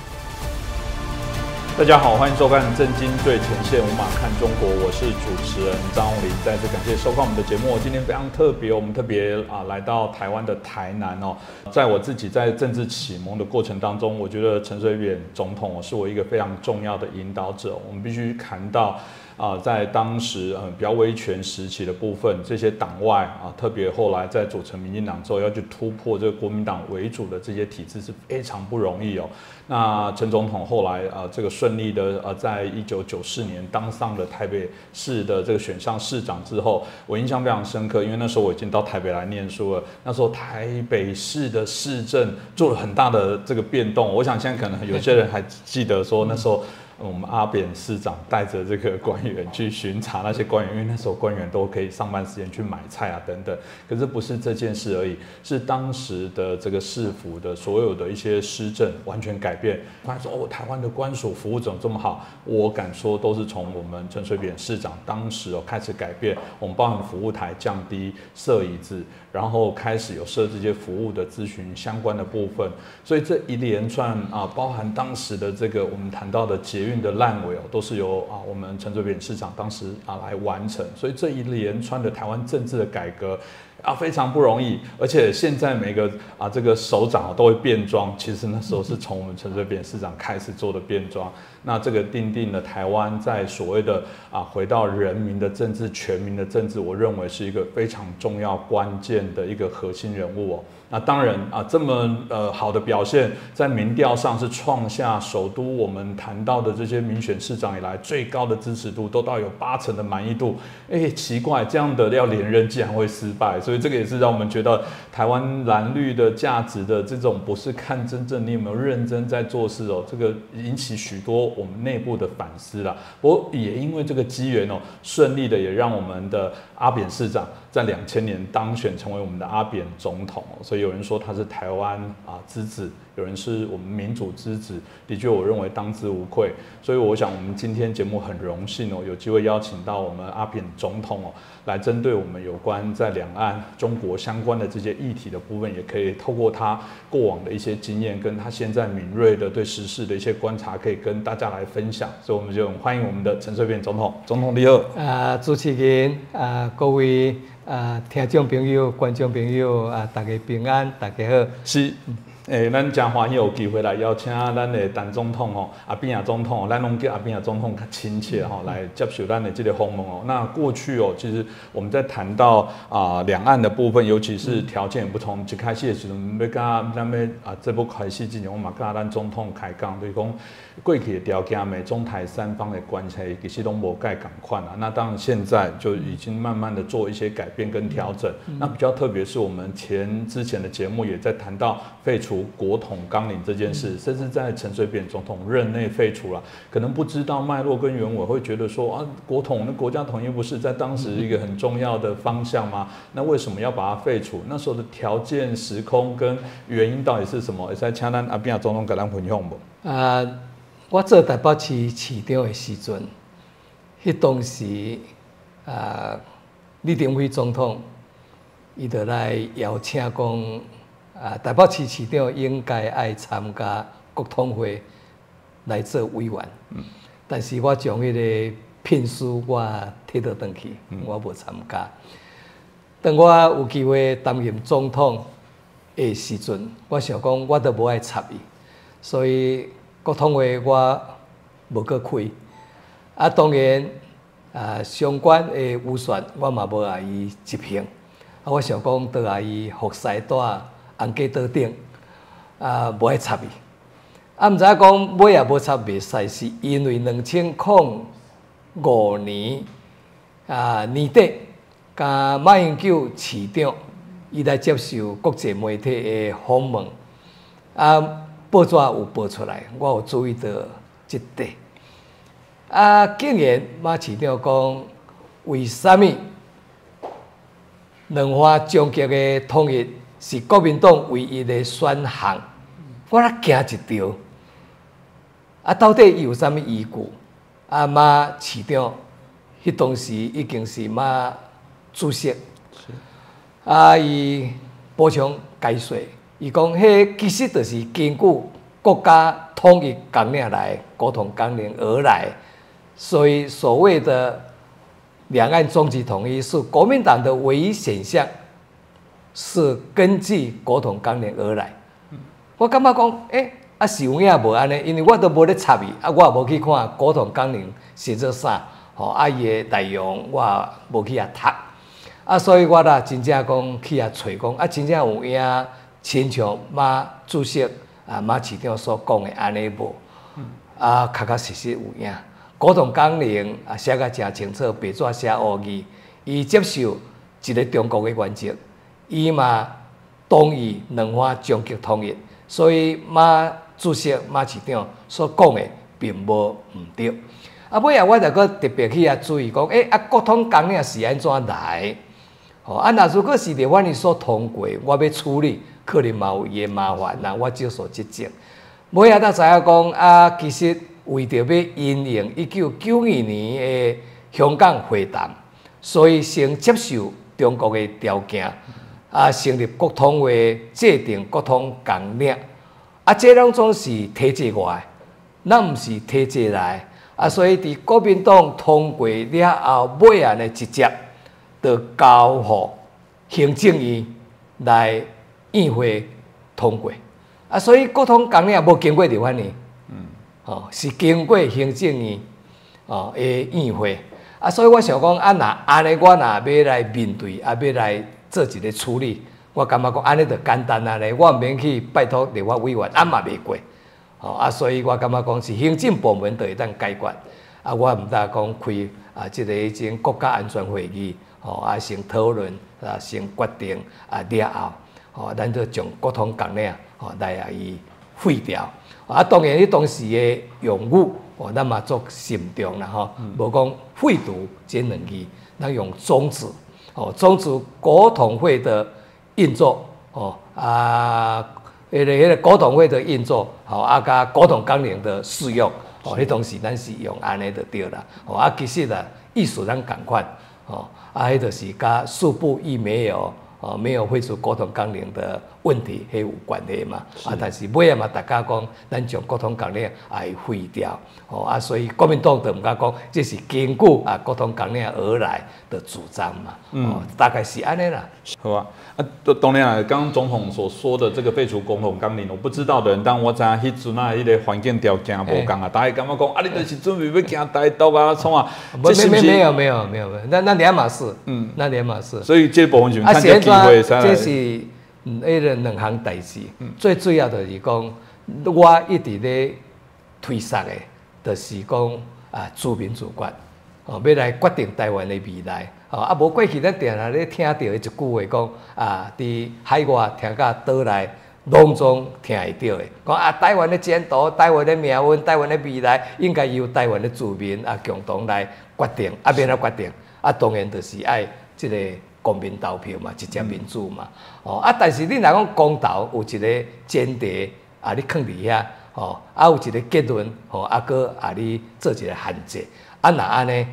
大家好，欢迎收看《震惊最前线》，无马看中国，我是主持人张宏林，再次感谢收看我们的节目。今天非常特别，我们特别啊来到台湾的台南哦，在我自己在政治启蒙的过程当中，我觉得陈水扁总统是我一个非常重要的引导者。我们必须谈到。啊，在当时呃比较威权时期的部分，这些党外啊，特别后来在组成民进党之后，要去突破这个国民党为主的这些体制是非常不容易哦。那陈总统后来啊，这个顺利的呃，在一九九四年当上了台北市的这个选上市长之后，我印象非常深刻，因为那时候我已经到台北来念书了。那时候台北市的市政做了很大的这个变动，我想现在可能有些人还记得说那时候。我们阿扁市长带着这个官员去巡查那些官员，因为那时候官员都可以上班时间去买菜啊等等。可是不是这件事而已，是当时的这个市府的所有的一些施政完全改变。发现说哦，台湾的官署服务怎么这么好？我敢说都是从我们陈水扁市长当时哦开始改变。我们包含服务台降低设椅子，然后开始有设这些服务的咨询相关的部分。所以这一连串啊，包含当时的这个我们谈到的捷运的烂尾哦，都是由啊我们陈水扁市长当时啊来完成。所以这一连串的台湾政治的改革。啊，非常不容易，而且现在每个啊这个首长都会变装，其实那时候是从我们陈水扁市长开始做的变装。那这个定定了台湾在所谓的啊回到人民的政治、全民的政治，我认为是一个非常重要关键的一个核心人物哦。那当然啊，这么呃好的表现，在民调上是创下首都我们谈到的这些民选市长以来最高的支持度，都到有八成的满意度。哎，奇怪，这样的要连任竟然会失败，所以这个也是让我们觉得台湾蓝绿的价值的这种不是看真正你有没有认真在做事哦，这个引起许多我们内部的反思啦。我也因为这个机缘哦，顺利的也让我们的阿扁市长。在两千年当选成为我们的阿扁总统，所以有人说他是台湾啊之子，有人是我们民主之子，的确我认为当之无愧。所以我想我们今天节目很荣幸哦，有机会邀请到我们阿扁总统哦，来针对我们有关在两岸中国相关的这些议题的部分，也可以透过他过往的一些经验，跟他现在敏锐的对时事的一些观察，可以跟大家来分享。所以我们就欢迎我们的陈水扁总统，总统你好。啊，主持人啊，各位。啊，听众朋友、观众朋友啊，大家平安，大家好。是。诶，咱真欢喜有机会来邀请咱的陈总统吼，阿扁啊总统，咱拢叫阿扁啊总统较亲切吼，来接受咱的这个访问哦。那过去哦，其实我们在谈到啊两岸的部分，尤其是条件不同，一开始的时候，要跟咱们啊这部开始之前，我嘛跟咱总统开讲，就是讲过去的条件，美中台三方的关系其实都无改赶快啊。那当然现在就已经慢慢的做一些改变跟调整。那比较特别是我们前之前的节目也在谈到废除。国统纲领这件事，甚至在陈水扁总统任内废除了，可能不知道脉络跟原委，会觉得说啊，国统那国家统一不是在当时一个很重要的方向吗？那为什么要把它废除？那时候的条件、时空跟原因到底是什么？也在请咱阿扁总统给咱分享不？啊，我做台北市市长的时阵，迄当时啊，李登辉总统伊就来邀请讲。啊，台北市市长应该爱参加国统会来做委员，但是我将迄个聘书我摕倒转去，我无参加。等我有机会担任总统的时阵，我想讲我都无爱插伊，所以国通会我无去开。啊，当然啊，相关的预算我嘛无爱伊执行。啊，我想讲倒来伊服侍带。红家桌顶啊，无爱插伊。啊，毋知影讲尾也无插袂使，是因为两千零五年啊年底，甲马英九市长伊来接受国际媒体的访问，啊，报纸有报出来，我有注意到即点。啊，竟然马市长讲，为虾米两岸终极的统一？是国民党唯一的选项，我咧惊一条。啊，到底有啥物依据？啊，马市长迄当时已经是马主席，啊，伊补充解说，伊讲迄其实就是根据国家统一纲领来，国统纲领而来，所以所谓的两岸终极统一是国民党的唯一选项。是根据国统纲领而来，我感觉讲，诶，啊是有影无安尼，因为我都无咧插伊，啊我也无去看国统纲领写做啥，吼，啊伊诶内容我无去遐读，啊所以我啦真正讲去遐找讲，啊真正有影，亲像马主席啊马市长所讲诶安尼无，啊确确实实有影，国统纲领啊写甲诚清楚，白纸写乌字，伊接受一个中国诶原则。伊嘛同意两岸终极统一，所以马主席马市长所讲的并无毋对。啊，尾啊，我着搁特别去啊注意讲，诶，啊，国统纲领是安怎来？吼，啊，若如果是伫阮哩所通过，我要处理，可能嘛有伊诶麻烦呐，我少所接近。尾下，才知影讲啊，其实为着要因应一九九二年诶香港会谈，所以先接受中国诶条件，啊，成立国统会制定国统纲领，啊，这拢总是体制外，咱毋是体制内。啊，所以伫国民党通过了后，尾啊呢直接就交互行政院来议会通过。啊，所以国统纲领无经过伫遐呢，嗯，哦，是经过行政院哦诶议会。啊，所以我想讲，啊，若安尼我若要来面对，啊，要来做一个处理，我感觉讲安尼就简单啊咧，我毋免去拜托立法委员，啊嘛袂过。哦啊，所以我感觉讲是行政部门就会当解决，啊，我毋大讲开啊，即个迄种国家安全会议，哦啊，先讨论啊，先决定啊了后，吼，咱就将国统纲领吼来啊伊废掉，啊，当然你当时的用语，哦，咱嘛做慎重啦吼，无讲废除这两字，咱用终止，哦，终止国统会的运作，哦啊。迄个迄个国统会的运作，吼啊，甲国统纲领的适用，吼，迄当时咱是用安尼就对啦，吼啊，其实啊，意思咱共款，吼啊，迄就是甲素部亦没有，啊，没有废除股东纲领的问题，迄有关系嘛，啊，但是尾啊嘛，大家讲，咱将股东纲领也废掉，吼啊，所以国民党就毋敢讲，这是根据啊股东纲领而来的主张嘛，嗯，大概是安尼啦，好啊。啊，当然啊，刚刚总统所说的这个废除共同纲领，我不知道的人，但我知迄阵啊，迄个环境条件无共啊，大家感觉讲啊，你就是准备要行台独啊，创啊，这是没没有没有没有没有，那那两码事，嗯，那两码事。所以这部分就看这机会，这是嗯，迄个两项代志，最主要就是讲，我一直咧推测的，就是讲啊，自民主权，哦，要来决定台湾的未来。哦，啊，无过去咱定下咧听到一句话讲，啊，伫海外听甲岛内，拢总听会到的，讲啊，台湾的前途、台湾的命运、台湾的未来，应该由台湾的住民啊共同来决定，啊，免来决定，啊，当然就是爱即个公民投票嘛，直接民主嘛，哦，啊，但是你若讲公投有一个前提，啊，你放伫遐，哦，啊，有一个结论，哦，啊，搁啊，你做一个限制，啊，若安尼，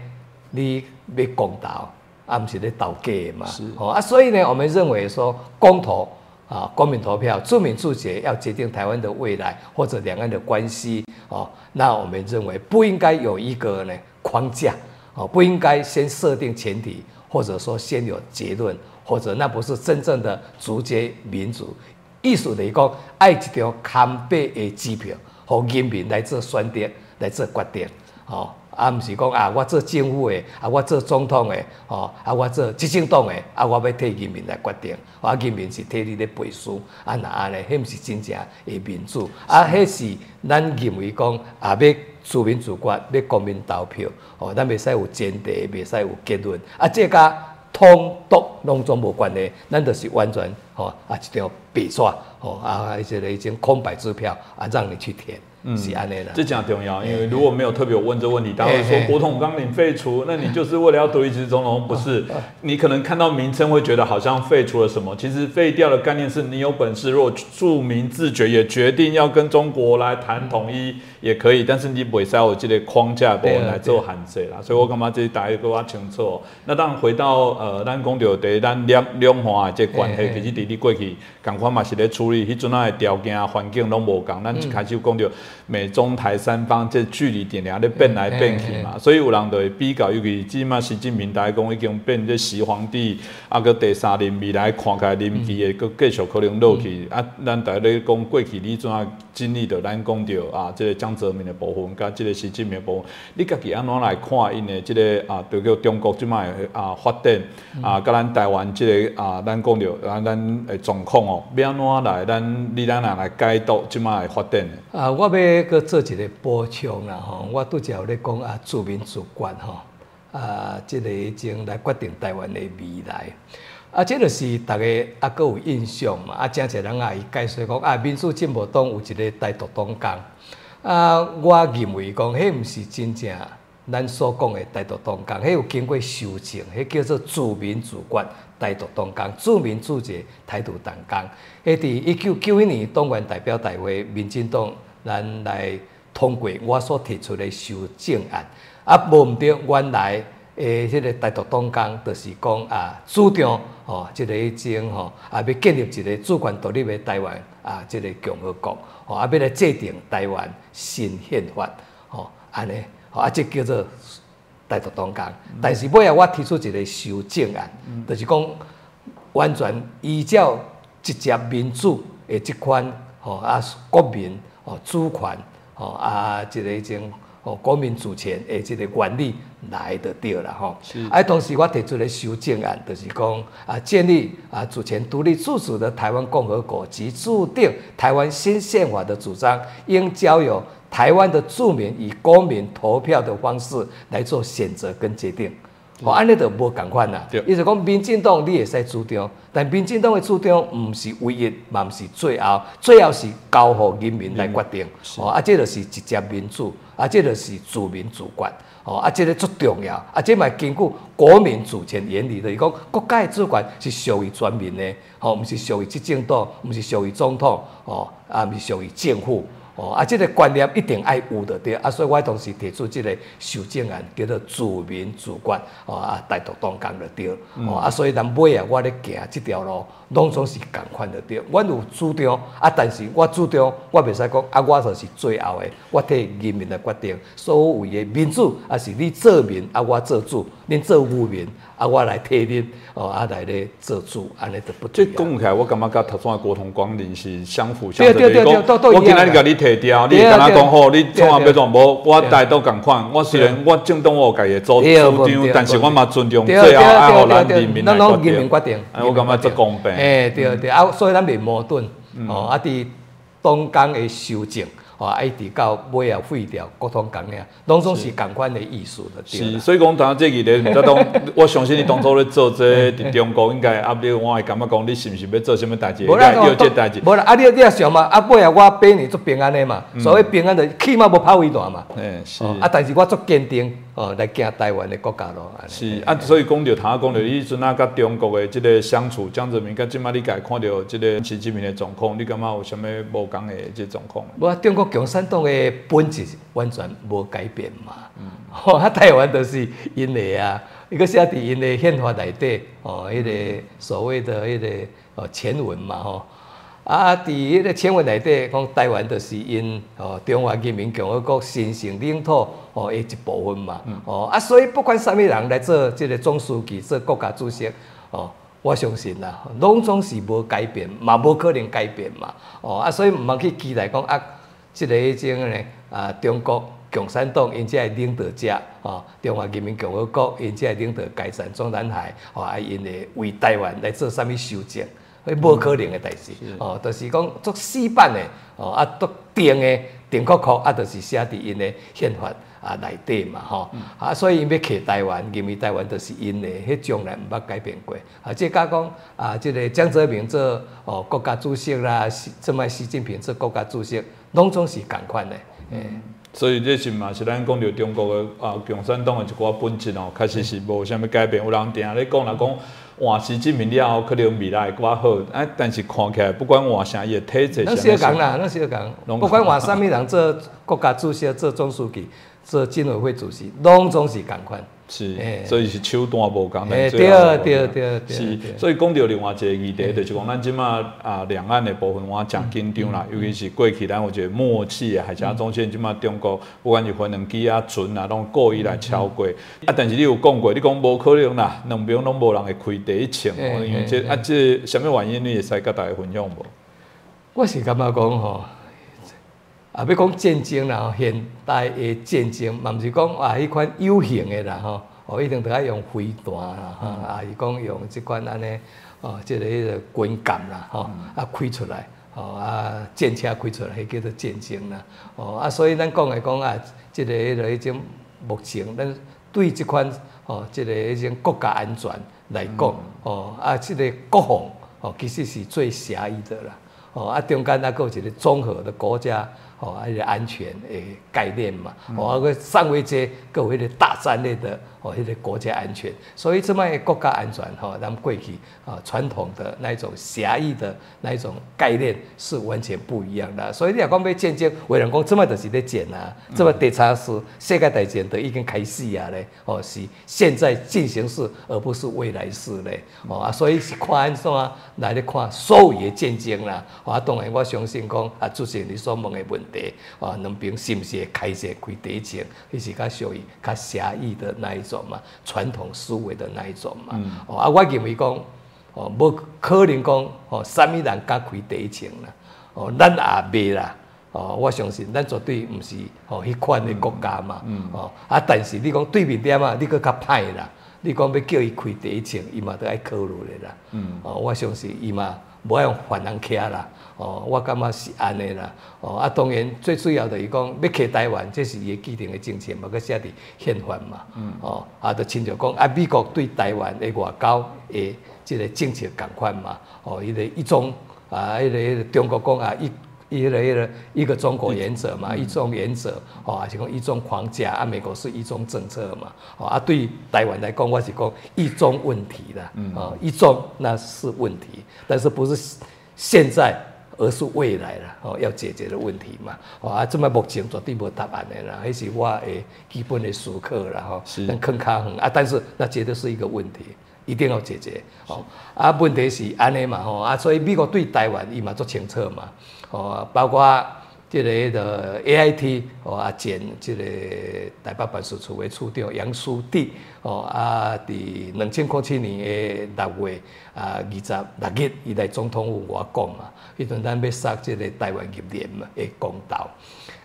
你要公投？啊，毋是咧投假嘛，哦啊，所以呢，我们认为说公投啊，公民投票，著名注解要决定台湾的未来或者两岸的关系哦，那我们认为不应该有一个呢框架哦，不应该先设定前提，或者说先有结论，或者那不是真正的直接民主。意思就是讲，爱一条堪白的支票，和人民来做选择，来做决定，哦。啊，毋是讲啊，我做政府的，啊，我做总统的，吼，啊，我做执政党的，啊，我要替人民来决定，啊，人民是替你咧背书，啊，那安尼，迄毋是真正的民主，啊，迄是咱认为讲，啊，要自民主权，要公民投票，哦，咱袂使有前提，袂使有结论，啊，这甲通读拢总无关系，咱就是完全，吼，啊，一条白纸，吼，啊，一个已经空白支票，啊，让你去填。嗯，是安内的，这讲重要，因为如果没有特别问这问题，大家会说国统纲领废除，那你就是为了要独立支持总统，不是？[laughs] 你可能看到名称会觉得好像废除了什么，其实废掉的概念是你有本事，如果著名自觉也决定要跟中国来谈统一也可以，但是你不会在我这个框架部分来做限制啦，所以我感觉这大家都要清楚。那当然回到呃，咱讲到第咱两两岸这关系，其实伫你过去赶快嘛是咧处理，迄阵啊的条件环境拢无共，咱一开始讲到。美中台三方这距离点俩咧变来变去嘛，所以有人就会比较，尤其即马习近平台讲已经变这习皇帝，啊个第三任未来看起来任期会搁继续可能落去，啊咱大家咧讲过去你怎啊经历着，咱讲着啊，即个江泽民的部分，甲即个习近平部分，你家己安怎来看因的即个啊，就叫中国即卖啊发展啊，甲咱台湾即个啊，咱讲着咱，咱诶状况哦，要安怎来咱你咱哪来解读即卖发展的？啊，我个做一个补充啦吼，我拄则有咧讲啊，自民主权吼，啊，即个已经来决定台湾的未来，啊，即个是大家啊，各有印象嘛，啊，诚侪人啊，伊解释讲啊，民主进步党有一个台独党纲，啊，我认为讲，迄毋是真正咱所讲的台独党纲，迄有经过修正，迄叫做自民自管台独党纲，自民自治台独党纲。迄伫一九九一年党员代表大会，民进党咱来通过我所提出的修正案，啊，无毋对原来。诶，迄个台独党纲就是讲啊，主张吼，即个迄种吼，啊，要建立一个主权独立的台湾啊，即个共和国，吼，啊，要来制定台湾新宪法，吼，安尼，吼，啊，即叫做台独党工。但是尾啊，我提出一个修正案，就是讲完全依照直接民主诶即款，吼，啊，国民吼主权，哦，啊，即个迄种。哦，国民主权诶，即个原理来得对了吼。啊，同时我提出了修正案，就是讲啊，建立啊主权独立自主的台湾共和国及制定台湾新宪法的主张，应交由台湾的住民以公民投票的方式来做选择跟决定。哦，安尼就无共款啦。伊就讲，民进党你会使主张，但民进党的主张毋是唯一，嘛毋是最后，最后是交互人民来决定。哦，啊，这就是直接民主，啊，这就是自民主权。哦，啊，这个足重要。啊，这嘛根据国民主权原理的，伊讲国家的主权是属于全民的，哦，毋是属于执政党，毋是属于总统，哦，啊，毋是属于政府。哦，啊，这个观念一定爱有的对，啊，所以我同时提出这个修正案，叫做自民主管，哦啊，大独当讲的对，哦啊，所以咱尾啊，我咧行这条路，拢总是共款的对。阮有主张，啊，但是我主张，我袂使讲，啊，我就是最后的，我替人民来决定，所谓的民主，啊，是你做民，啊，我做主，恁做无民。啊，我来替恁哦，啊来咧做主，安尼就不对。即讲起来，我感觉甲头先的沟通光临是相辅相成的。我今仔日甲你提掉，你会敢若讲好，你创啊要怎无？我大家都共款。我虽然我正当我家己做主张，但是我嘛尊重最后爱互咱人民来决定。我感觉这公平。诶，对对啊，所以咱袂矛盾。哦，啊，伫东江的修正。哦，爱直到尾啊废掉，沟通讲咧，拢总是共款的艺术的。是，所以讲，当这个咧，即当我相信你当初咧做这 [laughs] 伫中国，应该压力我会感觉讲，你是毋是要做什么代志？无要这代志。无啦，啊，你你也想嘛，啊，尾啊，我八年做平安的嘛，所以平安的起码无拍尾段嘛。诶，是。啊，但是我做坚定。哦，来行台湾的国家咯。是啊，所以讲着他讲着，你阵啊，甲中国的即个相处，江泽民甲即摆你家看到即个习近平的状况，你感觉有啥物无共的即状况？无啊，中国共产党的本质完全无改变嘛。嗯。吼，啊，台湾都是因为啊，伊个写伫因的宪法内底，哦，迄个所谓的迄个哦前文嘛，吼。啊，伫迄个前文内底讲，台湾就是因哦中华人民共和国神圣领土哦的一部分嘛。哦啊，所以不管啥物人来做即个总书记、做国家主席，哦，我相信啦，拢总是无改变，嘛无可能改变嘛。哦啊，所以毋通去期待讲啊，即个迄种咧啊，中国共产党因即个领导者，哦，中华人民共和国因即个领导改善中南海，哦啊，因会为台湾来做啥物修正。迄无可能诶代志，哦，就是讲做死板诶，哦，啊，都定诶定确确，啊，就是写伫因诶宪法啊内底嘛，吼，啊，所以因要克台湾，因为台湾就是因的，迄从来毋捌改变过。啊，即甲讲啊，即个江泽民做哦国家主席啦，即摆习近平做国家主席，拢总是共款的，诶。所以这是嘛是咱讲着中国的啊共产党的一寡本质哦，确实是无啥物改变。有人定咧讲来讲。换习近平了后，可能未来较好。哎，但是看起来，不管换啥，伊的体制。那小讲啦，那小讲。不管换啥物人做国家主席、做总书记、做军委会主席，拢总是共款。是，所以是手段无共，但对对对是，所以讲到另外一个议题，就是讲咱即马啊两岸的部分，我诚紧张啦，尤其是过去咱有一个默契啊，海峡中线即马中国不管是飞能机啊、船啊，拢故意来超过。啊，但是你有讲过，你讲无可能啦，两边拢无人会开第一枪，因为这啊这什么原因，你会使甲大家分享无？我是感觉讲吼。啊，要讲战争啦，现代的战争，嘛毋是讲啊，迄款有形的啦，吼，哦，一定得爱用飞弹啦，哈，啊，是讲用即款安尼，哦，即个迄个军舰啦，吼，啊，开出来，哦，啊，战车开出来，迄叫做战争啦，哦，啊，所以咱讲来讲啊，即个迄个迄种目前咱对即款，哦，即个迄种国家安全来讲，哦，啊，即个国防，哦，其实是最狭义的啦，哦，啊，中间还佫有一个综合的国家。哦，而且安全诶概念嘛，哦，个上位者各位的大战略的哦，迄个国家安全，所以这卖国家安全吼，咱们过去啊传统的那一种狭义的那一种概念是完全不一样的。所以你若讲要战争，有人讲这卖就是咧战啊，这么地差是世界大战都已经开始啊咧，哦是现在进行式，而不是未来式咧，哦啊，所以是看安怎来咧看所有的战争啦，啊，当然我相信讲啊，主席你所问的问题，啊，两边是不是开战开第一枪，迄是较属于较狭义的那一种嘛，传统思维的那一种嘛，哦啊，我认为讲，哦，无可能讲，哦，啥物人敢开第一枪啦，哦，咱也未啦。哦，我相信咱绝对毋是哦迄款的国家嘛，哦啊，但是你讲对面点啊，你佫较歹啦。你讲要叫伊开第一枪，伊嘛都爱考虑的啦。哦，我相信伊嘛无爱用犯人徛啦。哦，我感觉是安尼啦。哦啊，当然最主要的是讲要去台湾，这是伊既定的政策嘛，佮写伫宪法嘛。嗯哦啊，就亲像讲啊，美国对台湾的外交的即个政策共款嘛。哦，伊个一种啊，迄个中国讲啊一。一个一个一个中国原则嘛，一中原则，哦，还是讲一中框架啊？美国是一中政策嘛，哦啊，对台湾来讲，我是讲一中问题的，哦，一中那是问题，但是不是现在，而是未来了，哦，要解决的问题嘛，哦啊，这么目前绝对无答案的啦，那是我的基本的思考啦，吼，能坑卡很啊，但是那绝对是一个问题。一定要解决，哦，啊，问题是安尼嘛，吼，啊，所以美国对台湾伊嘛做清楚嘛，哦，包括即个迄个 A I T，哦，啊，前即个台北办事处的处长杨书记，哦，啊，伫两千零七年的六月啊，二十六日，伊来总统府我讲嘛，迄阵咱要杀即个台湾入联嘛的公道，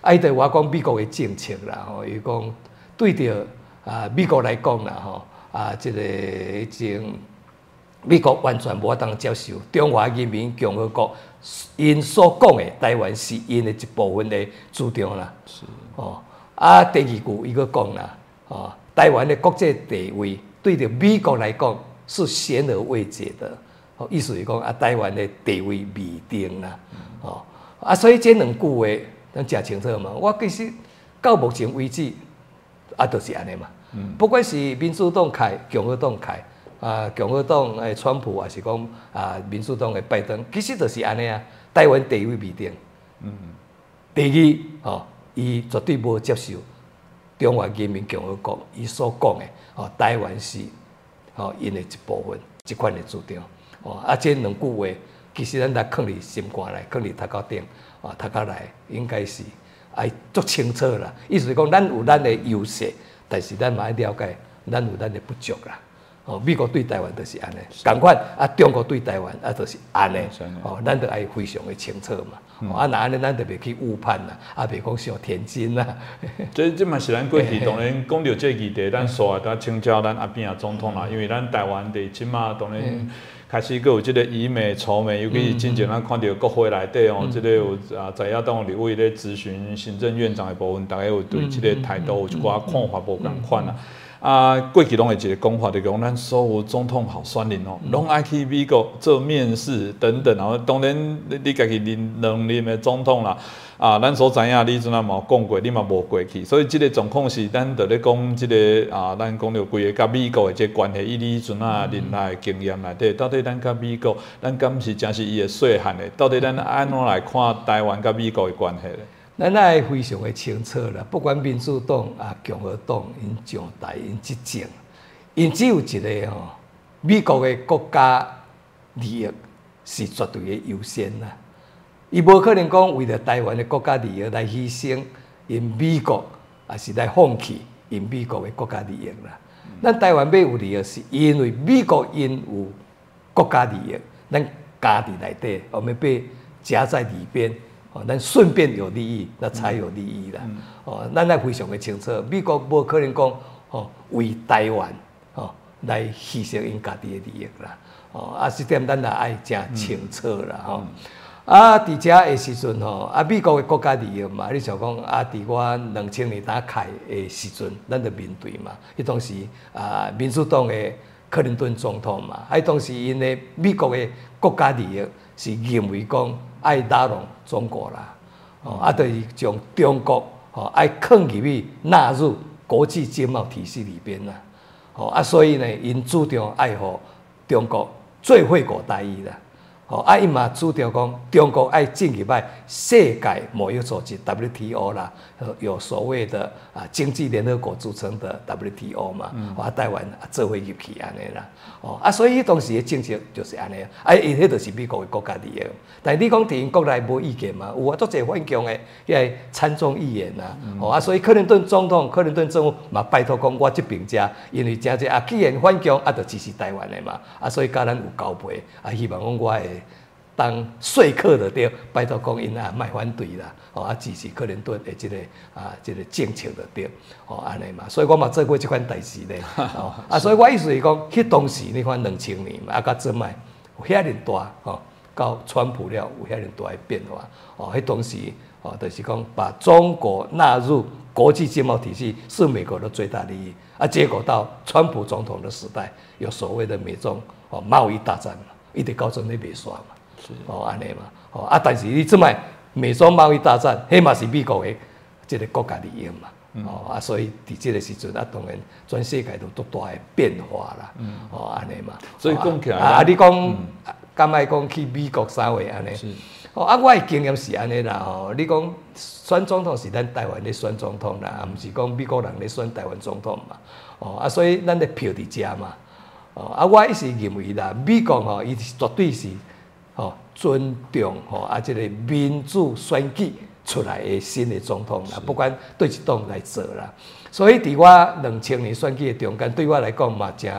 啊，伊对我讲美国的政策啦，吼，伊讲对着啊美国来讲啦，吼。啊，即个迄种美国完全无法当接受中华人民共和国因所讲的台湾是因的一部分的主张啦。是哦，啊，第二句伊个讲啦，哦，台湾的国际地位对着美国来讲是显而未见的。哦，意思是讲啊，台湾的地位未定啦。哦，啊，所以这两句话咱讲清楚嘛。我其实到目前为止啊，都是安尼嘛。嗯不管是民主党开、共和党开，啊，共和党诶，川普还是讲啊，民主党诶，拜登，其实就是安尼啊。台湾地位未定。嗯。第二，哦，伊绝对无接受中华人民共和国伊所讲诶，哦，台湾是吼，因诶一部分，即款诶主张。哦，啊，即两句话，其实咱来放伫心肝内，放伫头壳顶，啊，头壳内应该是爱足清楚啦。意思是讲，咱有咱诶优势。但是咱嘛要了解，咱有咱诶不足啦。哦，美国对台湾都是安尼，共款啊，中国对台湾啊都是安尼。哦，咱都爱非常的清楚嘛。哦，啊，那安尼咱特别去误判啦，啊，别讲上天真啦。这这嘛是咱过去当然讲到这议题，咱说啊，请教咱阿扁啊总统啦，因为咱台湾的起码当然。开始佫有即个以美仇美，尤其是之前咱看到国会内底哦，即个有啊在亚当立委咧咨询行政院长的部分，大概有对即个态度有一寡看法无共款啦。啊，过去拢会一个讲法，就讲咱所有总统候选人哦，拢爱去美国做面试等等，然后当然你你家己任两任的总统啦。啊，咱所知影，你阵啊无讲过，你嘛无过去，所以即个状况是咱伫咧讲即个啊，咱讲着规个甲美国的即关系，以你阵啊人来经验来底，到底咱甲美国，咱敢是真是伊的细汉的？到底咱安怎来看台湾甲美国的关系咧？咱爱非常的清楚啦，不管民主党啊、共和党，因上台因执政，因只有一个吼，美国的国家利益是绝对的优先啦。伊无可能讲为了台湾的国家利益来牺牲因美国，也是来放弃因美国的国家利益啦。咱台湾要有利益，是因为美国因有国家利益，咱家己内底，我们被夹在里边，哦，咱顺便有利益，那才有利益啦。哦，咱也非常的清楚，美国无可能讲哦为台湾哦来牺牲因家己的利益啦。哦，啊，这点咱也爱真清楚啦，吼。啊，伫遮的时阵吼，啊，美国的国家利益嘛，你想讲啊，伫我两千年打开的时阵，咱着面对嘛。迄当时啊，民主党诶克林顿总统嘛，迄当时因的美国诶国家利益是认为讲爱打拢中国啦，哦，啊，就是将中国哦爱放入去纳入国际经贸体系里边啦，哦啊，所以呢，因主张爱护中国最惠国待遇啦。哦，啊，伊嘛主张讲，中国爱进入来世界贸易组织 WTO 啦，有所谓的啊经济联合国组成的 WTO 嘛，啊台湾啊做伙入去安尼啦，哦啊，所以当时的政策就是安尼，啊，伊迄就是美国的国家利益。但你讲伫因国内无意见嘛？有啊，足侪反共的，迄个参众议员呐，哦啊，所以克林顿总统、克林顿政府嘛拜托讲，我即边遮，因为真侪啊，既然反共啊，就支持台湾的嘛，啊，所以甲咱有交配，啊，希望讲我会。当说客的对，拜托讲因啊，卖反对啦，哦啊支持克林顿的即个啊即个政策的对，哦安尼嘛，所以我嘛做过即款代志咧，[laughs] 哦啊，所以我意思是讲，迄当时你看两千年嘛，啊甲做卖有遐尼大，哦到川普了有遐尼大的变化，哦迄当时哦就是讲把中国纳入国际经贸体系是美国的最大利益，啊结果到川普总统的时代，有所谓的美中哦贸易大战嘛，一直搞成咧袂煞嘛。哦，安尼嘛，哦啊，但是你即摆美中贸易大战，迄嘛是美国的即个国家利益嘛，哦啊，所以伫即个时阵啊，当然全世界都多大的变化啦，哦安尼嘛，所以讲起来啊，你讲敢爱讲去美国啥位安尼？哦啊，我的经验是安尼啦，哦，你讲选总统是咱台湾咧选总统啦，啊，毋是讲美国人咧选台湾总统嘛，哦啊，所以咱的票伫遮嘛，哦啊，我一直认为啦，美国吼，伊是绝对是。吼，尊重吼啊，即个民主选举出来的新的总统啦，不管对一党来做啦。所以伫我两千年选举的中间，对我来讲嘛，真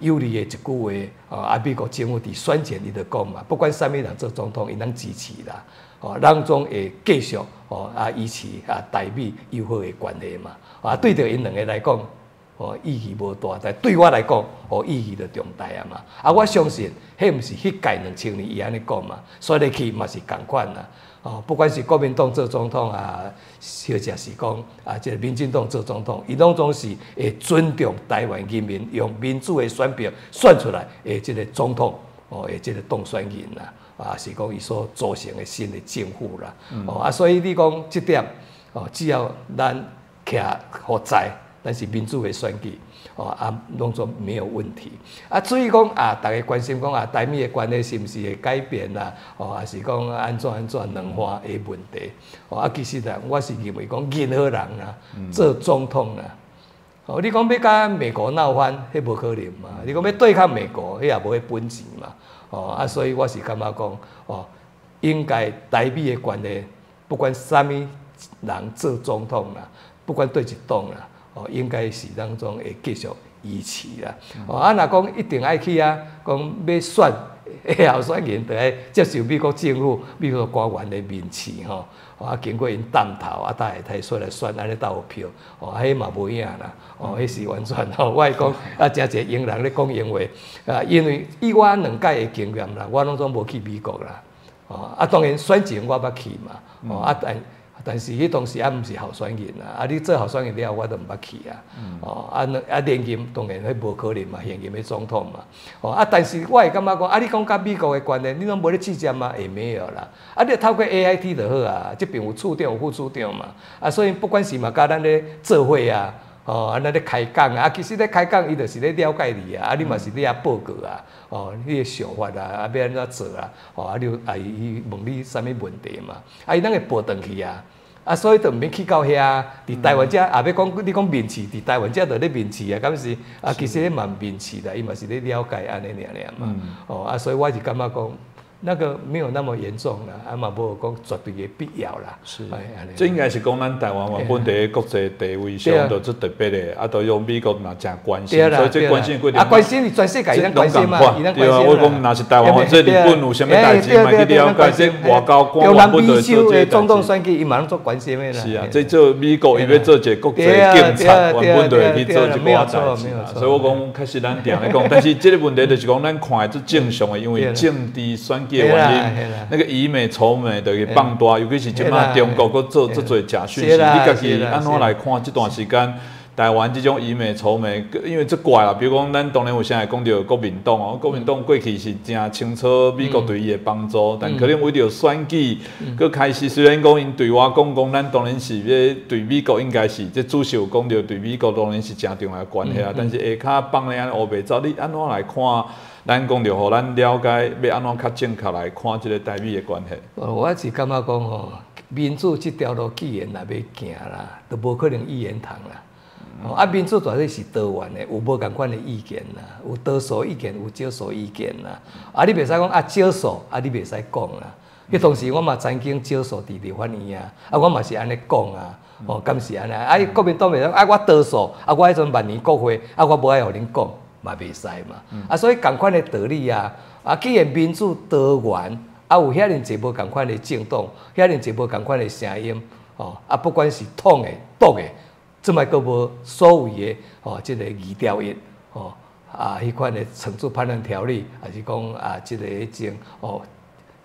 有利的一句话，吼，啊，美国政府伫选前伊就讲嘛，不管啥物人做总统，伊能支持啦，哦，咱总会继续哦啊，维持啊台美友好的关系嘛，啊，对着因两个来讲。哦，意义无大，但对我来讲，哦，意义就重大啊嘛。啊，我相信，迄毋是迄届两千年伊安尼讲嘛，说入去嘛是共款啦。哦，不管是国民党做总统啊，或者是讲啊，即个民进党做总统，伊拢总是会尊重台湾人民用民主的选票选出来诶，即个总统哦，诶，即个当选人啦，啊，是讲伊所组成的新的政府啦。哦，啊，所以你讲即点，哦，只要咱徛好在。但是民主的选举，哦啊，拢总没有问题。啊，至于讲啊，大家关心讲啊，台美的关系是毋是会改变啦？哦，还是讲安怎安怎两化的问题？哦啊，其实啊，我是认为讲任何人啊，做总统啊，哦，你讲要甲美国闹翻，迄无可能嘛？你讲要对抗美国，迄也无迄本钱嘛？哦啊，所以我是感觉讲，哦，应该台美的关系，不管啥物人做总统啦，不管对一党啦。哦，应该是当中会继续维持啦。哦，啊，若讲一定爱去啊，讲要选 [laughs] 候选人，就爱接受美国政府、美国官员的面试吼。啊，经过因探头啊，大家出来选，安尼投票。哦，迄嘛无影啦。哦，迄是完全吼，我讲 [laughs] 啊，真侪英人咧讲英话啊，因为以我两届的经验啦，我拢总无去美国啦。哦，啊，当然选前我捌去嘛。哦，啊，但但是迄当时也毋是候选人啊，啊，你做候选人了后，我都毋捌去啊。哦，啊，啊，连任当然迄无可能嘛，现任的总统嘛。哦，啊，但是我会感觉讲，啊，你讲甲美国的关系，你拢无咧计较嘛？也没有啦。啊，你透过 A I T 就好啊，即边有处长有副处长嘛。啊，所以不管是嘛，甲咱咧做伙啊。哦，安尼咧开讲啊，其实咧开讲，伊就是咧了解你啊，啊，你嘛是咧报告啊，哦，你的想法啊，啊，要安怎做啊，哦，啊，你啊，伊问你啥物问题嘛，啊，伊咱会报转去啊，啊，所以就毋免去到遐，伫台湾遮也要讲你讲面试，伫台湾遮就咧面试啊，咁是？啊，其实咧蛮面试啦，伊嘛是咧了解安尼尔尔嘛，哦，啊，所以我是感觉讲。那个没有那么严重啦，啊嘛无讲绝对的必要啦。是，这应该是讲咱台湾原本伫国际地位上都做特别的，啊，都用美国嘛正关心，所以这关心规定。啊，关心你全世界伊关心嘛，伊对啊，我讲若是台湾或者日本有啥物代志，嘛去了解这外交官原本就做这总统选举，伊嘛拢做关心的啦。是啊，这做美国伊要做一个国际警察，原本就会去做一寡代志啦。所以我讲确实咱定来讲，但是这个问题就是讲咱看是正常的，因为政治选举的原因。那个以美仇美的给放大，尤其是即马中国搁做做做假讯息，你家己安怎来看这段时间台湾这种以美仇美，因为这怪啦。比如讲，咱当然有现在讲到国民党哦，国民党过去是真清楚美国对伊的帮助，但可能为着选举，佮开始虽然讲因对我讲讲，咱当然是要对美国应该是，这主席有讲到对美国当然是真重要的关系啊。但是下骹放咧安乌白走，你安怎来看？咱讲着，互咱了解要安怎较正确来看即个台美的关系。我是感觉讲吼，民主即条路既然若要行啦，都无可能一言堂啦。啊，民主绝对是多元的，有无共款的意见啦，有多数意见，有少数意见啦。啊，你袂使讲啊少数，啊你袂使讲啦。迄当时我嘛曾经少数伫立法院啊，啊我嘛是安尼讲啊，哦，敢是安尼？啊，国民党袂使啊我多数，啊我迄阵万年国会，啊我无爱互恁讲。嘛袂使嘛，啊，所以共款的道理啊，啊，既然民主多元，啊，有遐尼侪无共款的政党，遐尼侪无共款的声音，哦，啊，不管是统的、独的，即摆个无所谓的，哦，即个二条一，哦，啊，迄款的惩处判断条例，还是讲啊，即个种哦，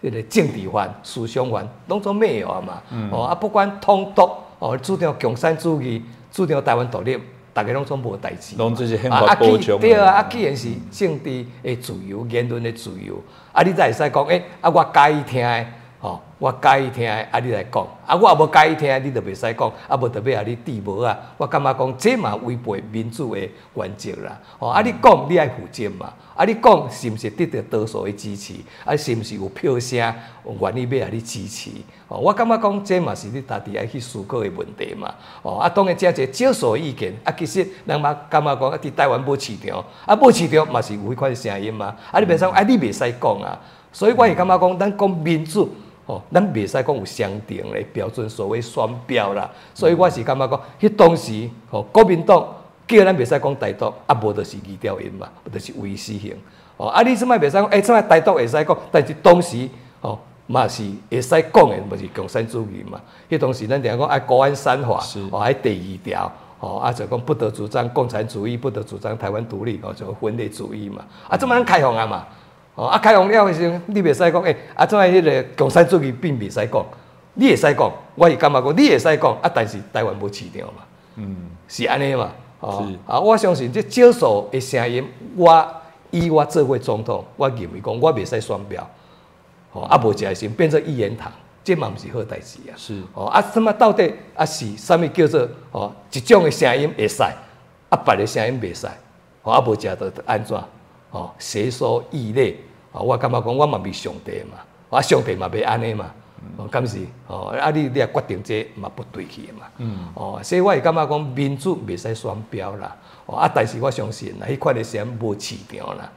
即个政治犯、思想犯，拢总没有啊嘛，哦，啊，不管统独，哦，主张共产主义，主张台湾独立。大家拢总无代志，拢就是宪法保障。对啊，啊，既然是政治的自由、言论的自由，啊，你才会使讲，诶，啊，我介意听的，吼，我介意听的，啊，你来讲，啊，我也无介意听，你就袂使讲，啊，无特别啊，你治无啊，我感觉讲，这嘛违背民主的原则啦，吼，啊，你讲你爱负责嘛。啊！你讲是毋是得到多数的支持？啊，是毋是有票声愿意要啊你支持？哦，我感觉讲这嘛是你家己爱去思考的问题嘛。哦，啊，当然这个少数意见，啊，其实人嘛感觉讲啊，伫台湾无市场，啊，无市场嘛是有迄款声音嘛。啊，你袂使啊，你袂使讲啊。所以我是感觉讲，咱讲民主，哦，咱袂使讲有相定的标准，所谓双标啦。所以我是感觉讲，迄当时，哦，国民党。叫咱袂使讲台独，啊无就是二调音嘛，就是唯死刑。哦，啊你即摆袂使讲，哎，即摆台独会使讲，但是当时哦嘛是会使讲的，毋是共产主义嘛。迄当时咱定讲爱国安三法，哦，爱第二条，哦，啊就讲不得主张共产主义，不得主张台湾独立，哦，就分裂主义嘛。啊，即摆咱开放啊嘛，哦，啊开放了的时，你袂使讲，哎，啊即摆迄个共产主义并袂使讲，你会使讲，我是感觉讲，你会使讲，啊，但是台湾无市场嘛，嗯，是安尼嘛。哦，啊！我相信这少数的声音，我以我做为总统，我认为讲我袂使双标，哦，啊无一心变成一言堂，这嘛毋是好代志啊。是，哦，啊，什么到底啊是啥物叫做哦一种的声音会使，啊别的声音袂使，哦，啊无食到安怎？哦，谁说异类？哦，我感觉讲我嘛未上帝嘛，啊上帝嘛未安尼嘛。哦，敢是哦，啊，你你也决定这嘛不对去嘛，嗯，哦，所以我会感觉讲民主未使双标啦，哦，啊，但是我相信啦，迄款的先无市场啦，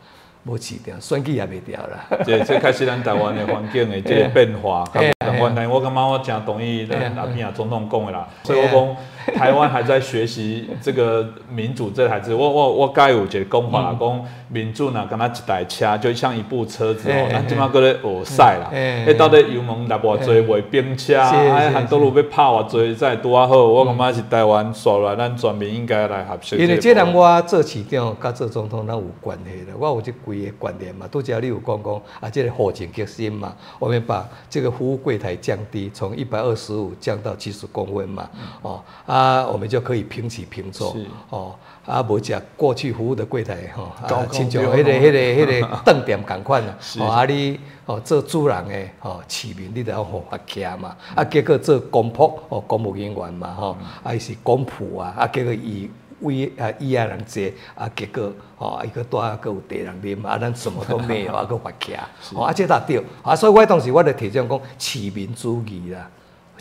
无市场，选举也袂掉啦。这这开始咱台湾的环境的这个变化，[laughs] 原来我感觉我真同意咱阿扁总统讲的啦，所以我讲。台湾还在学习这个民主这台子，我我我该有一个讲法啦，讲民主呢，跟他一台车，就像一部车子哦，咱即马搁咧学赛啦，诶，到底油门来偌济，袂冰车，哎，很多路要拍偌济，再拄啊好，我感觉是台湾刷来，咱全民应该来合作。因为这人我做市长，甲做总统，咱有关系的，我有这几个观念嘛，都只要你有讲讲啊，这个后勤革新嘛，我们把这个服务柜台降低，从一百二十五降到七十公分嘛，哦。啊，我们就可以平起平坐，哦，啊，无只过去服务的柜台，吼，啊，亲像迄个、迄个、迄个 [laughs] 饭店共款啦，哦，啊，你哦做主人的，哦，市民你都要好发徛嘛，啊，结果做公仆，哦，公务人员嘛，吼，啊，是公仆啊，啊，结果伊为啊伊啊人坐，啊，结果哦，伊个带个有地人啉，啊，咱什么都没有，[laughs] 啊，个发徛，吼，啊，这才对，啊，所以我当时我就提倡讲市民主义啦。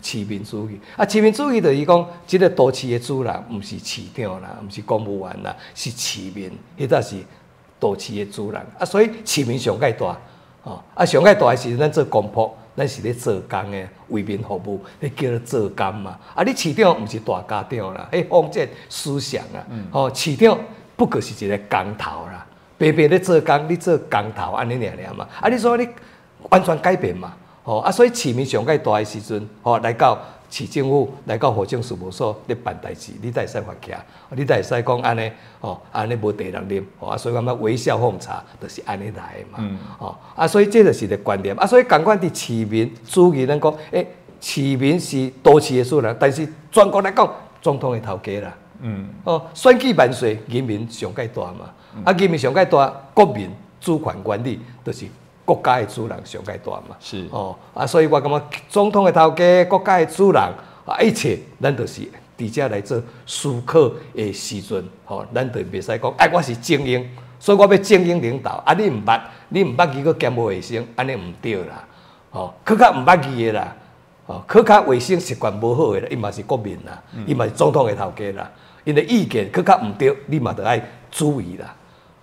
市民主义啊，市民主义就是讲，即个都市的主人，毋是市长啦，毋是公务员啦，是市民，迄搭是都市的主人啊。所以市民上界大，哦，啊上界大的是咱做公仆，咱是咧做工诶，为民服务，迄叫做做工嘛。啊，你市长毋是大家长啦，迄封建思想啊，哦，市长不过是一个工头啦，白白咧做工，你做工头安尼尔尔嘛。啊，你说你完全改变嘛？哦啊，所以市民上较大诶时阵，哦来到市政府，来到户政事务所咧办代志，你才会使发徛，你才会使讲安尼，哦安尼无地人啉，哦啊，所以感觉微笑奉茶，就是安尼来的嘛，哦啊，所以这就是个观念。啊，所以共款伫市民主义，咱讲，诶，市民是都市的主人，但是全国来讲，总统的头家啦，嗯，哦，选举万岁，人民上界大嘛。啊，人民上界大，国民主权管理就是国家的主人上阶段嘛。是哦，啊，所以我感觉总统的头家，国家的主人，啊，一切咱都是伫遮来做思考的时阵，吼，咱就袂使讲，哎，我是精英，所以我要精英领导。啊，你毋捌，你毋捌伊个兼无卫生，安尼毋对啦。吼，更较毋捌伊的啦。吼，更较卫生习惯无好的啦，伊嘛是国民啦，伊嘛是总统的头家啦。因的意见更较毋对，你嘛得爱注意啦。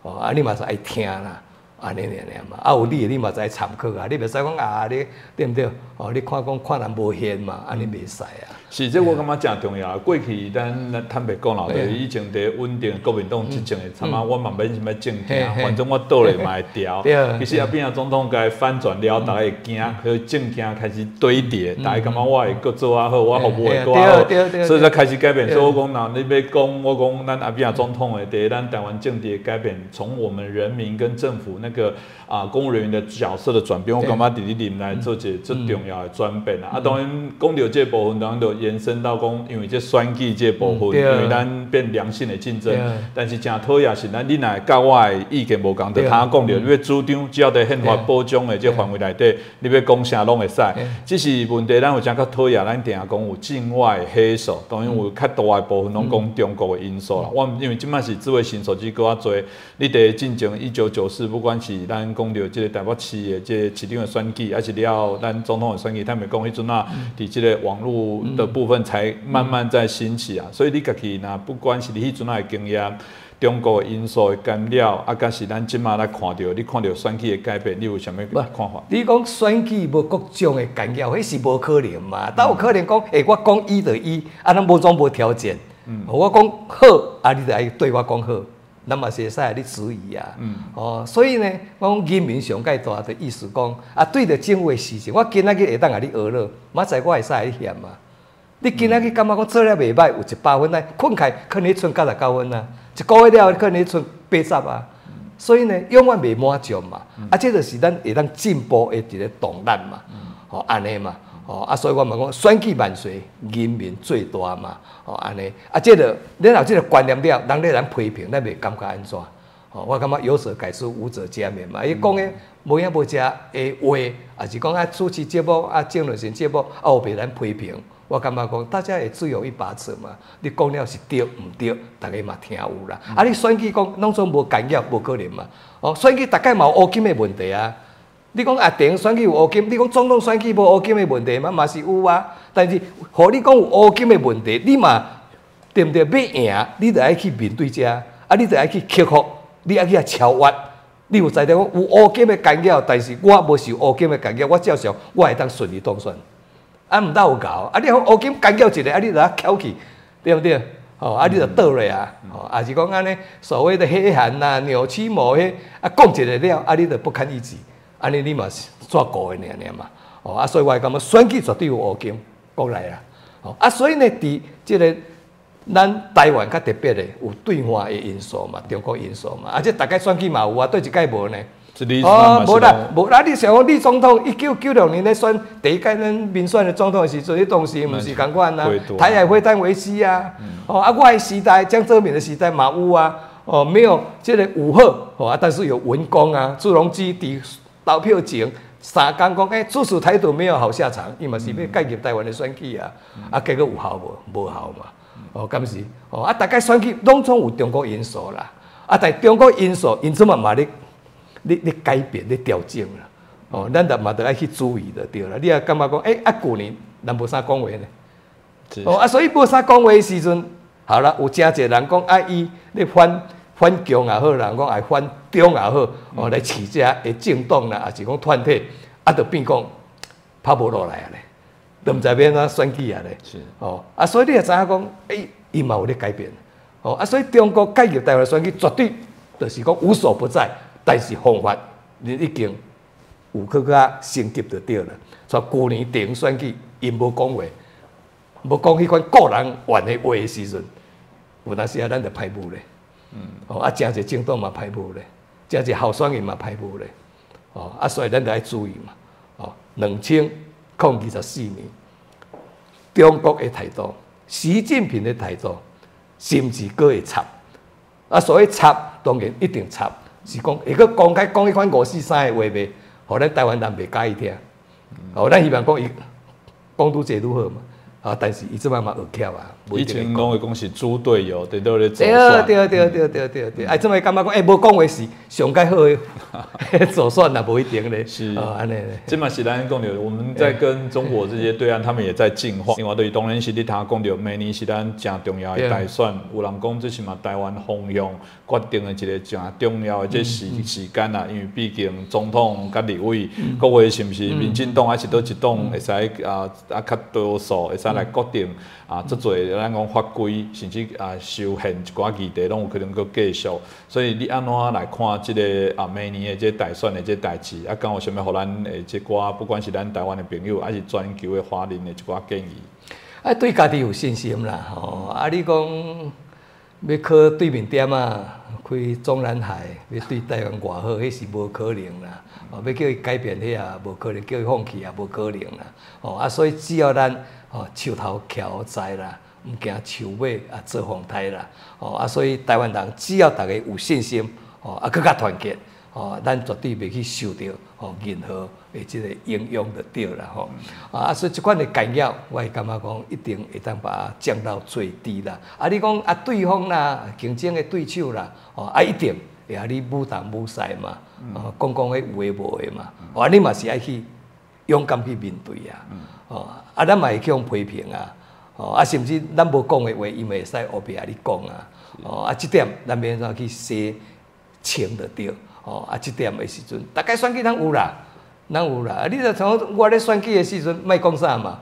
哦，啊，你嘛是爱听啦。安尼尔尔嘛，啊有你，你嘛知参考啊，你袂使讲啊，你对毋对？哦，你看讲看人无现嘛，安尼袂使啊。是，这我感觉真重要。过去咱咱坦白讲啦，对以前伫稳定国民党执政的，他妈我嘛免什么政见，反正我倒来嘛会调。其实啊，变啊总统该翻转了，大家会惊，和政见开始堆叠，大家感觉我会搁做啊好，我服务会搁好，所以才开始改变。所以我讲那，你要讲我讲咱阿扁总统的，第一咱台湾政治的改变，从我们人民跟政府那个啊公务人员的角色的转变，我感觉伫里面来做一最重要的转变啦。啊，当然讲到这部分，当然就。延伸到讲，因为这选举这部分，因为咱变良性的竞争，但是真讨厌是咱你若甲我的意见无共，就他讲着，你要主张只要在宪法保障的这范围内底，你要讲啥拢会使。只是问题，咱有正较讨厌，咱定下讲有境外黑手，当然有较大的部分拢讲中国的因素啦。我因为即摆是智慧型手机搁较多，你伫进前一九九四，不管是咱讲着即个台北市的即个市长的选举，还是了咱总统的选举，他们讲迄阵啊，伫即个网络的。部分才慢慢在兴起啊，所以你家己呐，不管是你迄阵的经验，中国因素的干扰，啊，甲是咱即马来看到，你看到选举的改变，你有啥物看法？你讲选举无各种的干扰，迄是无可能嘛？但有可能讲，诶，我讲一就一，啊，咱无总无条件，嗯，我讲好，啊，你就爱对我讲好。那么是会使你质疑啊，嗯哦，所以呢，我讲人民上介大的意思讲，啊，对着政府的事情，我今仔日会当甲你学了，明仔我会使你嫌嘛。你今仔日感觉讲做了袂歹，有一百分来，困起可能剩九十九分啊，一个月了可能剩八十啊，所以呢，永远袂满足嘛，啊，这就是咱会当进步的一个动力嘛，哦，安尼嘛，哦，啊，所以我嘛讲选举万岁，人民最大嘛，哦，安尼，啊，这个你有这个观念了，人咧咱批评，咱袂感觉安怎？哦，我感觉有则改之，无则加勉嘛，伊讲的无影无食的话，啊是讲啊主持节目啊政论性节目，啊有被咱批评。我感觉讲，大家也自有一把尺嘛。你讲了是对毋对，大家嘛听有啦。啊，你选举讲拢总无干扰，无可能嘛。哦，选举大概嘛有乌金的问题啊。你讲啊，电选举有乌金，你讲总统选举无乌金的问题嘛，嘛是有啊。但是，互你讲有乌金的问题，你嘛对毋对？要赢，你得爱去面对遮，啊，你得爱去克服，你爱去啊超越。你有在讲有乌金的干扰，但是我无受乌金的干扰，我照常我会当顺利当选。啊，毋有搞，啊，你互乌金干叫一个，啊，你著啊翘起，对毋对？吼，啊，你著倒落啊，吼，啊是讲安尼所谓的黑函呐、扭曲毛迄，啊，讲一个了，啊，你著不堪一击，安尼你嘛是怎过的尔尔嘛？哦，啊，所以我感觉选举绝对有乌金过来啊，哦，啊，所以呢，伫即个咱台湾较特别的有对华的因素嘛，中国因素嘛，啊且大概选举嘛有啊，对一届无呢？哦，无啦，无啦！你想讲李总统一九九六年咧选第一届咱民选的总统的时阵，迄当时毋是共款啊，台海会谈危机啊，哦啊，我的时代江泽民的时代嘛有啊，哦没有这个武赫，哦啊，但是有文工啊，朱镕基伫投票前三讲讲，诶，支持台独没有好下场，伊嘛是要介入台湾的选举啊，啊，结果有效无？无效嘛，哦，敢是？哦啊，大概选举拢总有中国因素啦，啊，但中国因素因怎么嘛咧？你你改变你调整啦，哦，咱得嘛得爱去注意的对啦。你也感觉讲，诶，啊旧年咱无啥讲话呢，哦啊，所以无啥讲话的时阵，好啦，有真侪人讲啊，伊咧反反强也好，人讲爱反中也好，哦，来饲只会政党啦，还是讲团体，啊，就变讲拍无落来啊咧，都毋知变怎选举啊咧，是哦啊，所以你也知影讲，诶，伊嘛有咧改变，哦啊，所以中国介入台湾选举，绝对就是讲无所不在。但是方法，你已经有去较升级就对了。所以去年电选举，因无讲话，无讲迄款个人玩的话的时阵，有当时啊，咱就排布咧。嗯。哦，啊，真侪政党嘛排布咧，真侪候选人嘛排布咧。哦，啊，所以咱就要注意嘛。哦，两千零二十四年，中国的态度，习近平的态度，甚至佫会插。啊，所以插，当然一定插，是讲会佫公开讲迄款五四三的话袂，互咱台湾人袂介意听。哦，咱希望讲伊讲愈济愈好嘛。啊，但是伊即摆嘛学巧啊。以前拢会讲是猪队友，对倒咧走对算。对对对对对对，哎，即摆感觉讲，哎，无讲话是上介好的，[laughs] 走算也无一定咧。是。哦，安尼咧。这嘛是咱讲到，我们在跟中国这些对岸，他们也在进化。另外，对于当然是你头讲到，明年是咱正重要的大选，有人讲这是嘛台湾方向决定的一个正重要的这时时间啊，因为毕竟总统甲立委，各位是毋是民进党还是倒一党会使啊啊较多数会使来决定啊，足侪咱讲法规，甚至啊修宪一寡议题，拢有可能阁继续。所以你安怎来看即个啊明年的这大选的这代志？啊，敢有啥物互咱诶即寡不管是咱台湾的朋友，还是全球的华人的一寡建议？啊，对家己有信心啦，吼！啊，你讲要靠对面点啊，开中南海，要对台湾偌好，迄是无可能啦。哦，要叫伊改变迄也，无可能；叫伊放弃也无可能啦。哦，啊，所以只要咱哦手头徛在啦，毋惊树尾啊做风台啦。哦，啊，所以台湾人只要大家有信心，哦，啊，更较团结，哦，咱绝对袂去受到哦任何诶即个影响就对啦吼。啊，所以即款的干扰，我会感觉讲一定会当把它降到最低啦。啊，你讲啊对方啦，竞争的对手啦，哦，啊一定会啊你武当武赛嘛，哦，讲讲迄有诶无诶嘛，哦，啊你嘛是爱去勇敢去面对啊，哦，啊咱嘛会去用批评啊。哦，啊，甚至咱无讲的话，伊嘛会使后壁啊你讲啊。哦，啊，即点咱免怎去洗清就对。哦，啊，即点的时阵，大概选举咱有啦，咱有啦。啊，你著像我咧选举的时阵，莫讲啥嘛。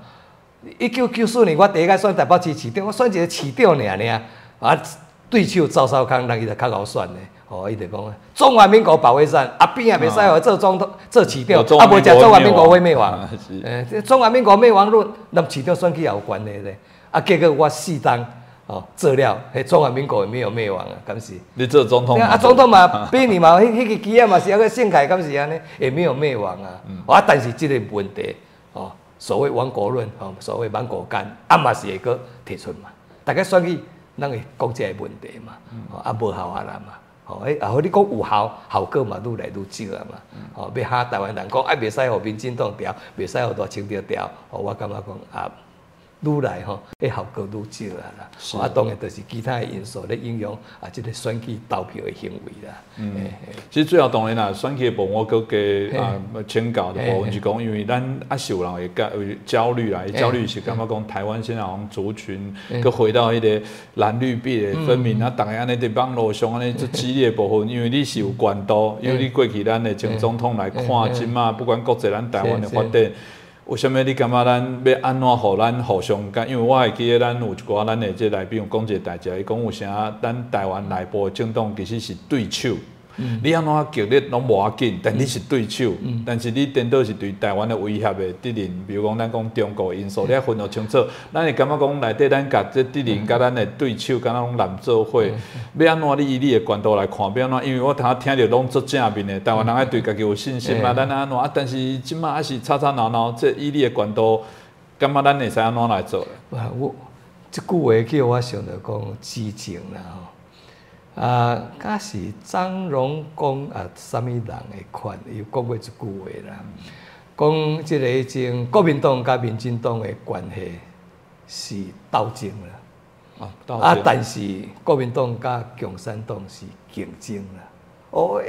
一九九四年我第一届选台北市市长，我选一个市长尔尔。啊，对手赵少康，人伊就较好选的。哦，伊就讲中华民国保卫战，啊边也袂使互做总统、做市长，啊无食中华民国会灭亡。[laughs] 诶，这中华民国灭亡论，咱市长选举也有关系咧。啊，结果我适当哦做了，迄中华民国也没有灭亡啊，敢是？你做总统啊，总统嘛，[laughs] 比你嘛，迄迄个机啊嘛是还个盛开，敢是安尼？也没有灭亡啊。嗯啊，但是即个问题哦，所谓亡国论哦，所谓亡国干，啊嘛是会个提出嘛。大家选举，咱会讲即个问题嘛，啊无效啊啦嘛。吼，诶，啊，好你讲有效，效果嘛愈来愈少啊嘛。吼，要下台湾人讲，啊，袂使互民进党调，袂使互大清着调。吼，我感觉讲啊。愈来吼，迄效果愈少啊啦。啊，当然就是其他的因素咧影响啊，即个选举投票的行为啦。嗯，其实最后当然啦，选举的部分我搁加啊请教的部分是讲，因为咱啊是有人会感会焦虑啦，焦虑是感觉讲台湾现在好像族群搁回到迄个蓝绿币的分明啊，逐个安尼伫网络上安尼做激烈部分，因为你是有关度，因为你过去咱的前总统来看，即嘛不管国际咱台湾的发展。为什么你感觉咱要安怎互咱互相干？因为我会记得咱有一寡咱的这内宾有讲一个代志，伊讲有啥咱台湾内部的政党其实是对手。你安怎激烈拢无要紧，但你是对手，但是你颠倒是对台湾的威胁的敌人，比如讲咱讲中国因素，你要分得清楚。咱会感觉讲内底咱甲这敌人甲咱的对手，敢若拢难做伙。要安怎你以你的角度来看，要安怎？因为我头听着拢做正面的，台湾人爱对家己有信心嘛。咱安怎？啊，但是即马还是吵吵闹闹，这以你的角度，感觉咱会使安怎来做？啊，我即句话叫我想着讲激情啦吼。啊，假是张荣讲啊，啥物人诶款？伊讲过一句话啦，讲即个种国民党甲民进党诶关系是斗争啦，啊，啊，但是国民党甲共产党是竞争啦，哦，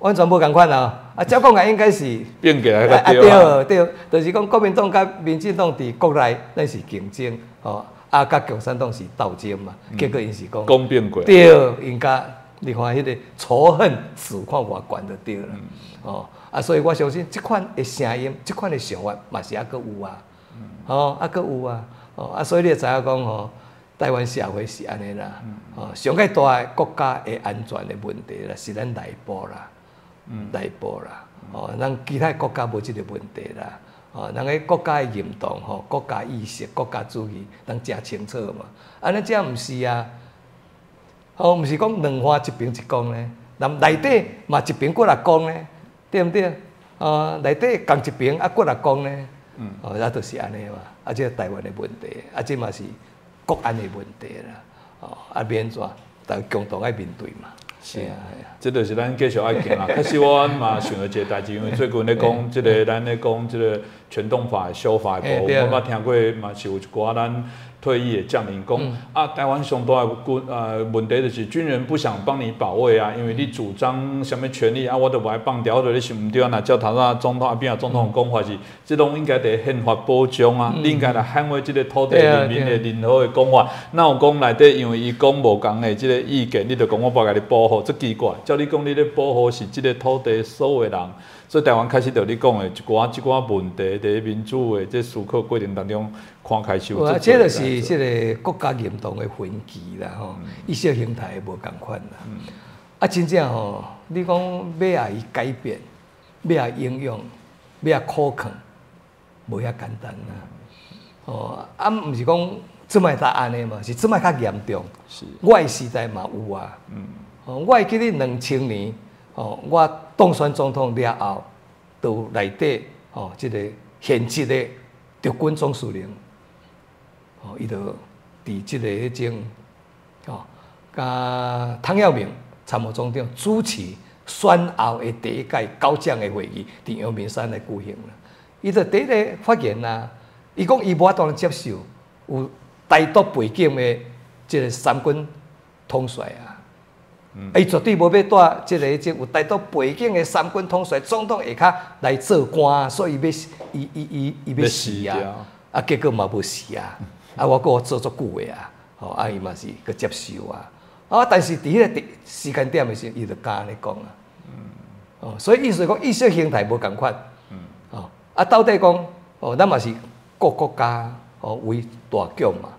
完全无共款啊！啊，照讲啊，应该是变过来啊，对对，就是讲国民党甲民进党伫国内咱是竞争，哦。啊，甲共产党是斗争嘛，结果因是讲讲变过，对，因甲你看迄个仇恨此况偌悬就对啦，哦，啊，所以我相信即款的声音，即款的想法嘛是还佫有啊，哦，还佫有啊，哦，啊，所以你会知影讲吼，台湾社会是安尼啦，哦，上个大诶国家的安全的问题啦，是咱内部啦，内部啦，哦，咱其他国家无即个问题啦。哦，人个国家的认同吼，国家意识、国家主义，人正清楚嘛。安尼这毋是啊，哦，毋是讲两花一边一讲咧，人内底嘛一边过来讲咧，对毋对？啊，内底共一边啊过来讲咧，哦，那都是安尼嘛。啊，这台湾的问题，啊，这嘛是国安的问题啦。哦，啊免怎，大家共同爱面对嘛。是啊，是啊，这就是咱继续爱行啦。[laughs] 确实我嘛想到一个代志，因为最近咧讲，即个咱咧讲即个全动法的修法的部分，嘿对啊。我捌听过嘛是有一寡咱退役的将领讲，啊，台湾上大的军呃问题就是军人不想帮你保卫啊，因为你主张什么权利啊，我都不爱放掉，我就你想毋对啊，那照头仔总统啊边啊总统讲法是，这拢应该伫宪法保障啊，你应该来捍卫这个土地人民的任何的讲法。那有讲内底，因为伊讲无共的这个意见，你就讲我无甲你保护，这奇怪。照你讲，你咧保护是这个土地所有的人，所以台湾开始着你讲的一寡一寡问题，伫民主的这思考过程当中，看开始有啊，这这就是即个国家认同的分歧啦吼，意识形态无共款啦。啊，真正吼，你讲要啊伊改变，要啊应用，要啊可靠，无遐简单啦。哦，啊，毋是讲即摆才安尼嘛，是即摆较严重。是我的时代嘛有啊。嗯。哦，我会记得两千年，哦，我当选总统了后，都内底哦，即、个现职的陆军总司令，哦，伊就伫即个迄种，哦，甲汤耀明参谋总长主持选后的第一届高将的会议，伫阳明山来举行啦。伊就第一个发言啦，伊讲伊无法当接受有台独背景的即个三军统帅啊。伊绝对无要带即个即有台独背景的三军统帅总统下骹来做官，所以要伊伊伊伊要死啊！啊，结果嘛无死啊！啊，我我做足久的啊，吼，啊伊嘛是去接受啊。啊，但是伫迄个地时间点的时候，伊就敢安尼讲啊。哦，所以意思讲意识形态无共款。哦，啊，到底讲哦，咱嘛是各国家哦为大局嘛。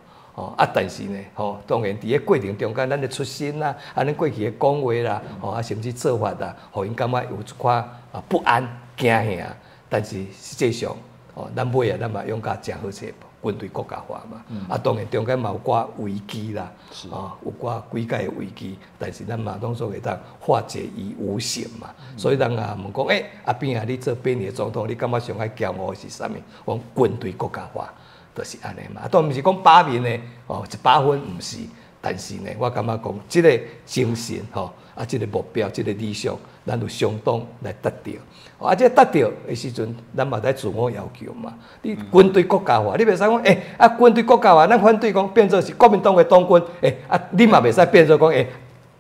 哦，啊，但是呢，吼、当然伫咧过程中间，咱的出身啦，啊，咱过去的讲话啦，吼、啊，甚至做法啦，互因感觉有一寡啊不安、惊吓，但是实际上，哦，咱尾啊，咱嘛用甲诚好势，军队国家化嘛，啊，当然中间嘛有寡危机啦，啊，有寡几界诶危机，但是咱嘛拢说会当化解于无形嘛，所以人啊问讲，诶、阿边啊，你做八年的总统，你感觉上爱骄傲的是啥物？讲军队国家化。就是安尼嘛，当然毋是讲百面的哦，一百分毋是，但是呢，我感觉讲，即、个精神吼，啊，即、个目标，即、个理想，咱有相当来达到。哦啊，即、个达到的时阵，咱嘛在自我要求嘛。你军队国家化，你袂使讲，诶、啊，军队国家化，咱反对讲变做是国民党诶党军，诶、啊，你嘛袂使变做讲，诶、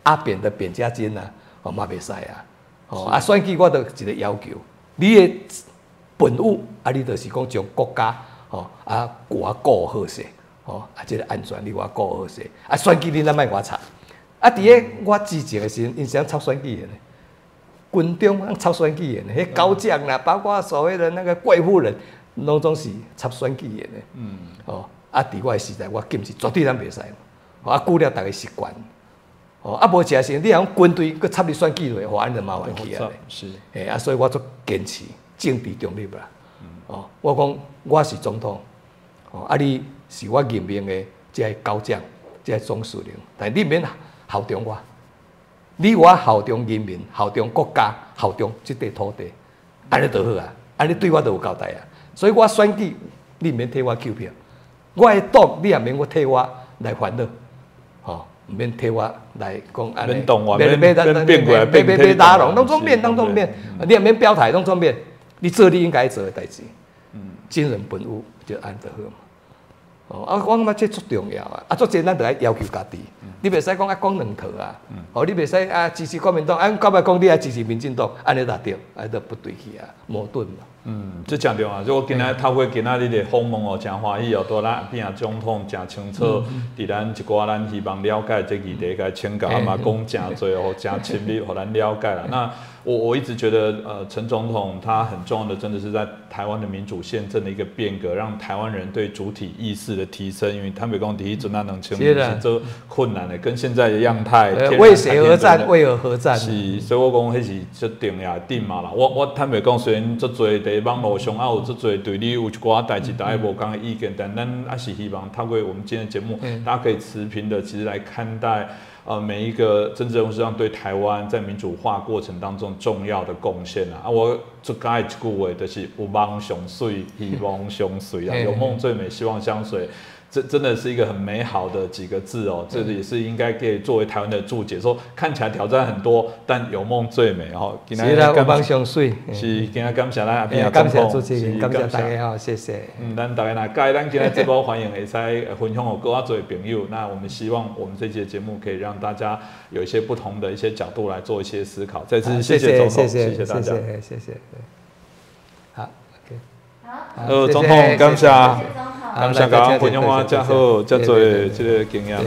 阿扁的扁家军啊，哦嘛袂使啊。哦，啊，选举我都一个要求，你诶本务啊，你就是讲将国家。吼啊，我顾好势，吼啊，即个安全你我顾好势，啊，选举你咱莫我插，啊，伫咧我之前的时阵，因是插选举的呢，军中抄选举的呢，迄高将啦，包括所谓的那个贵妇人，拢总是插选举的呢，嗯，哦，啊，伫我的时代，我禁止绝对咱袂使，啊，久了逐个习惯，哦，啊，无诚实，你讲军队佮插你选举落，互安尼麻烦起啊，是。诶，啊，所以我做坚持政治中立啦。哦，我讲我是总统，哦，啊，你是我任命的即个高将，即个总司令，但你免效忠我，你我效忠人民，效忠国家，效忠即块土地，安尼就好啊，安尼对我就有交代啊。所以我选举，你免替我扣票，我的党你也免我替我来烦恼，吼，毋免替我来讲免动我免免免变过来变免替你动免打拢，拢总是免，拢总免，你也免表态，拢总免，你做你应该做的代志。惊人本物就安得好嘛。哦，啊，我感觉这足重要啊！啊，足侪咱得爱要求家己，你袂使讲啊讲两套啊，哦，你袂使啊支持国民党，啊，到尾讲你啊支持民进党，安尼达着，啊，尼不对去啊，矛盾嘛。嗯，这讲对啊！如果今仔透过今仔日的访问哦，真欢喜哦，都咱边啊总统真清楚，伫咱一寡咱希望了解这议题，该请教啊嘛讲真多哦，真亲密，互咱了解啦。[laughs] 那我我一直觉得，呃，陈总统他很重要的，真的是在台湾的民主宪政的一个变革，让台湾人对主体意识的提升。因为台北讲第一准那能清是的是这困难的，跟现在的样态，为谁而战？真的为何而战？是，所以我讲迄是最重要的点嘛啦。我我坦白讲，虽然足侪伫网络上啊有足侪对你有一寡代志，大家无讲的意见，但咱还是希望透过我们今天的节目，大家可以持平的其实来看待。呃，每一个政治人物上对台湾在民主化过程当中重要的贡献啊！啊，我最讲的一句话就是“有梦想水，希望相随啊，有梦最美，希望相随”。这真的是一个很美好的几个字哦，这也是应该可以作为台湾的注解，说看起来挑战很多，但有梦最美哦。是啦，有梦相随。是，今天感谢咱阿边啊，感谢主持人，感谢大家好，谢谢。嗯，咱大家那介咱今天直播欢迎会使分享我各位做朋友。那我们希望我们这节节目可以让大家有一些不同的一些角度来做一些思考。再次谢谢总统，谢谢大家，谢谢。好，OK。好，呃，总统感谢。感谢，感谢分享我遮好，遮多这个经验。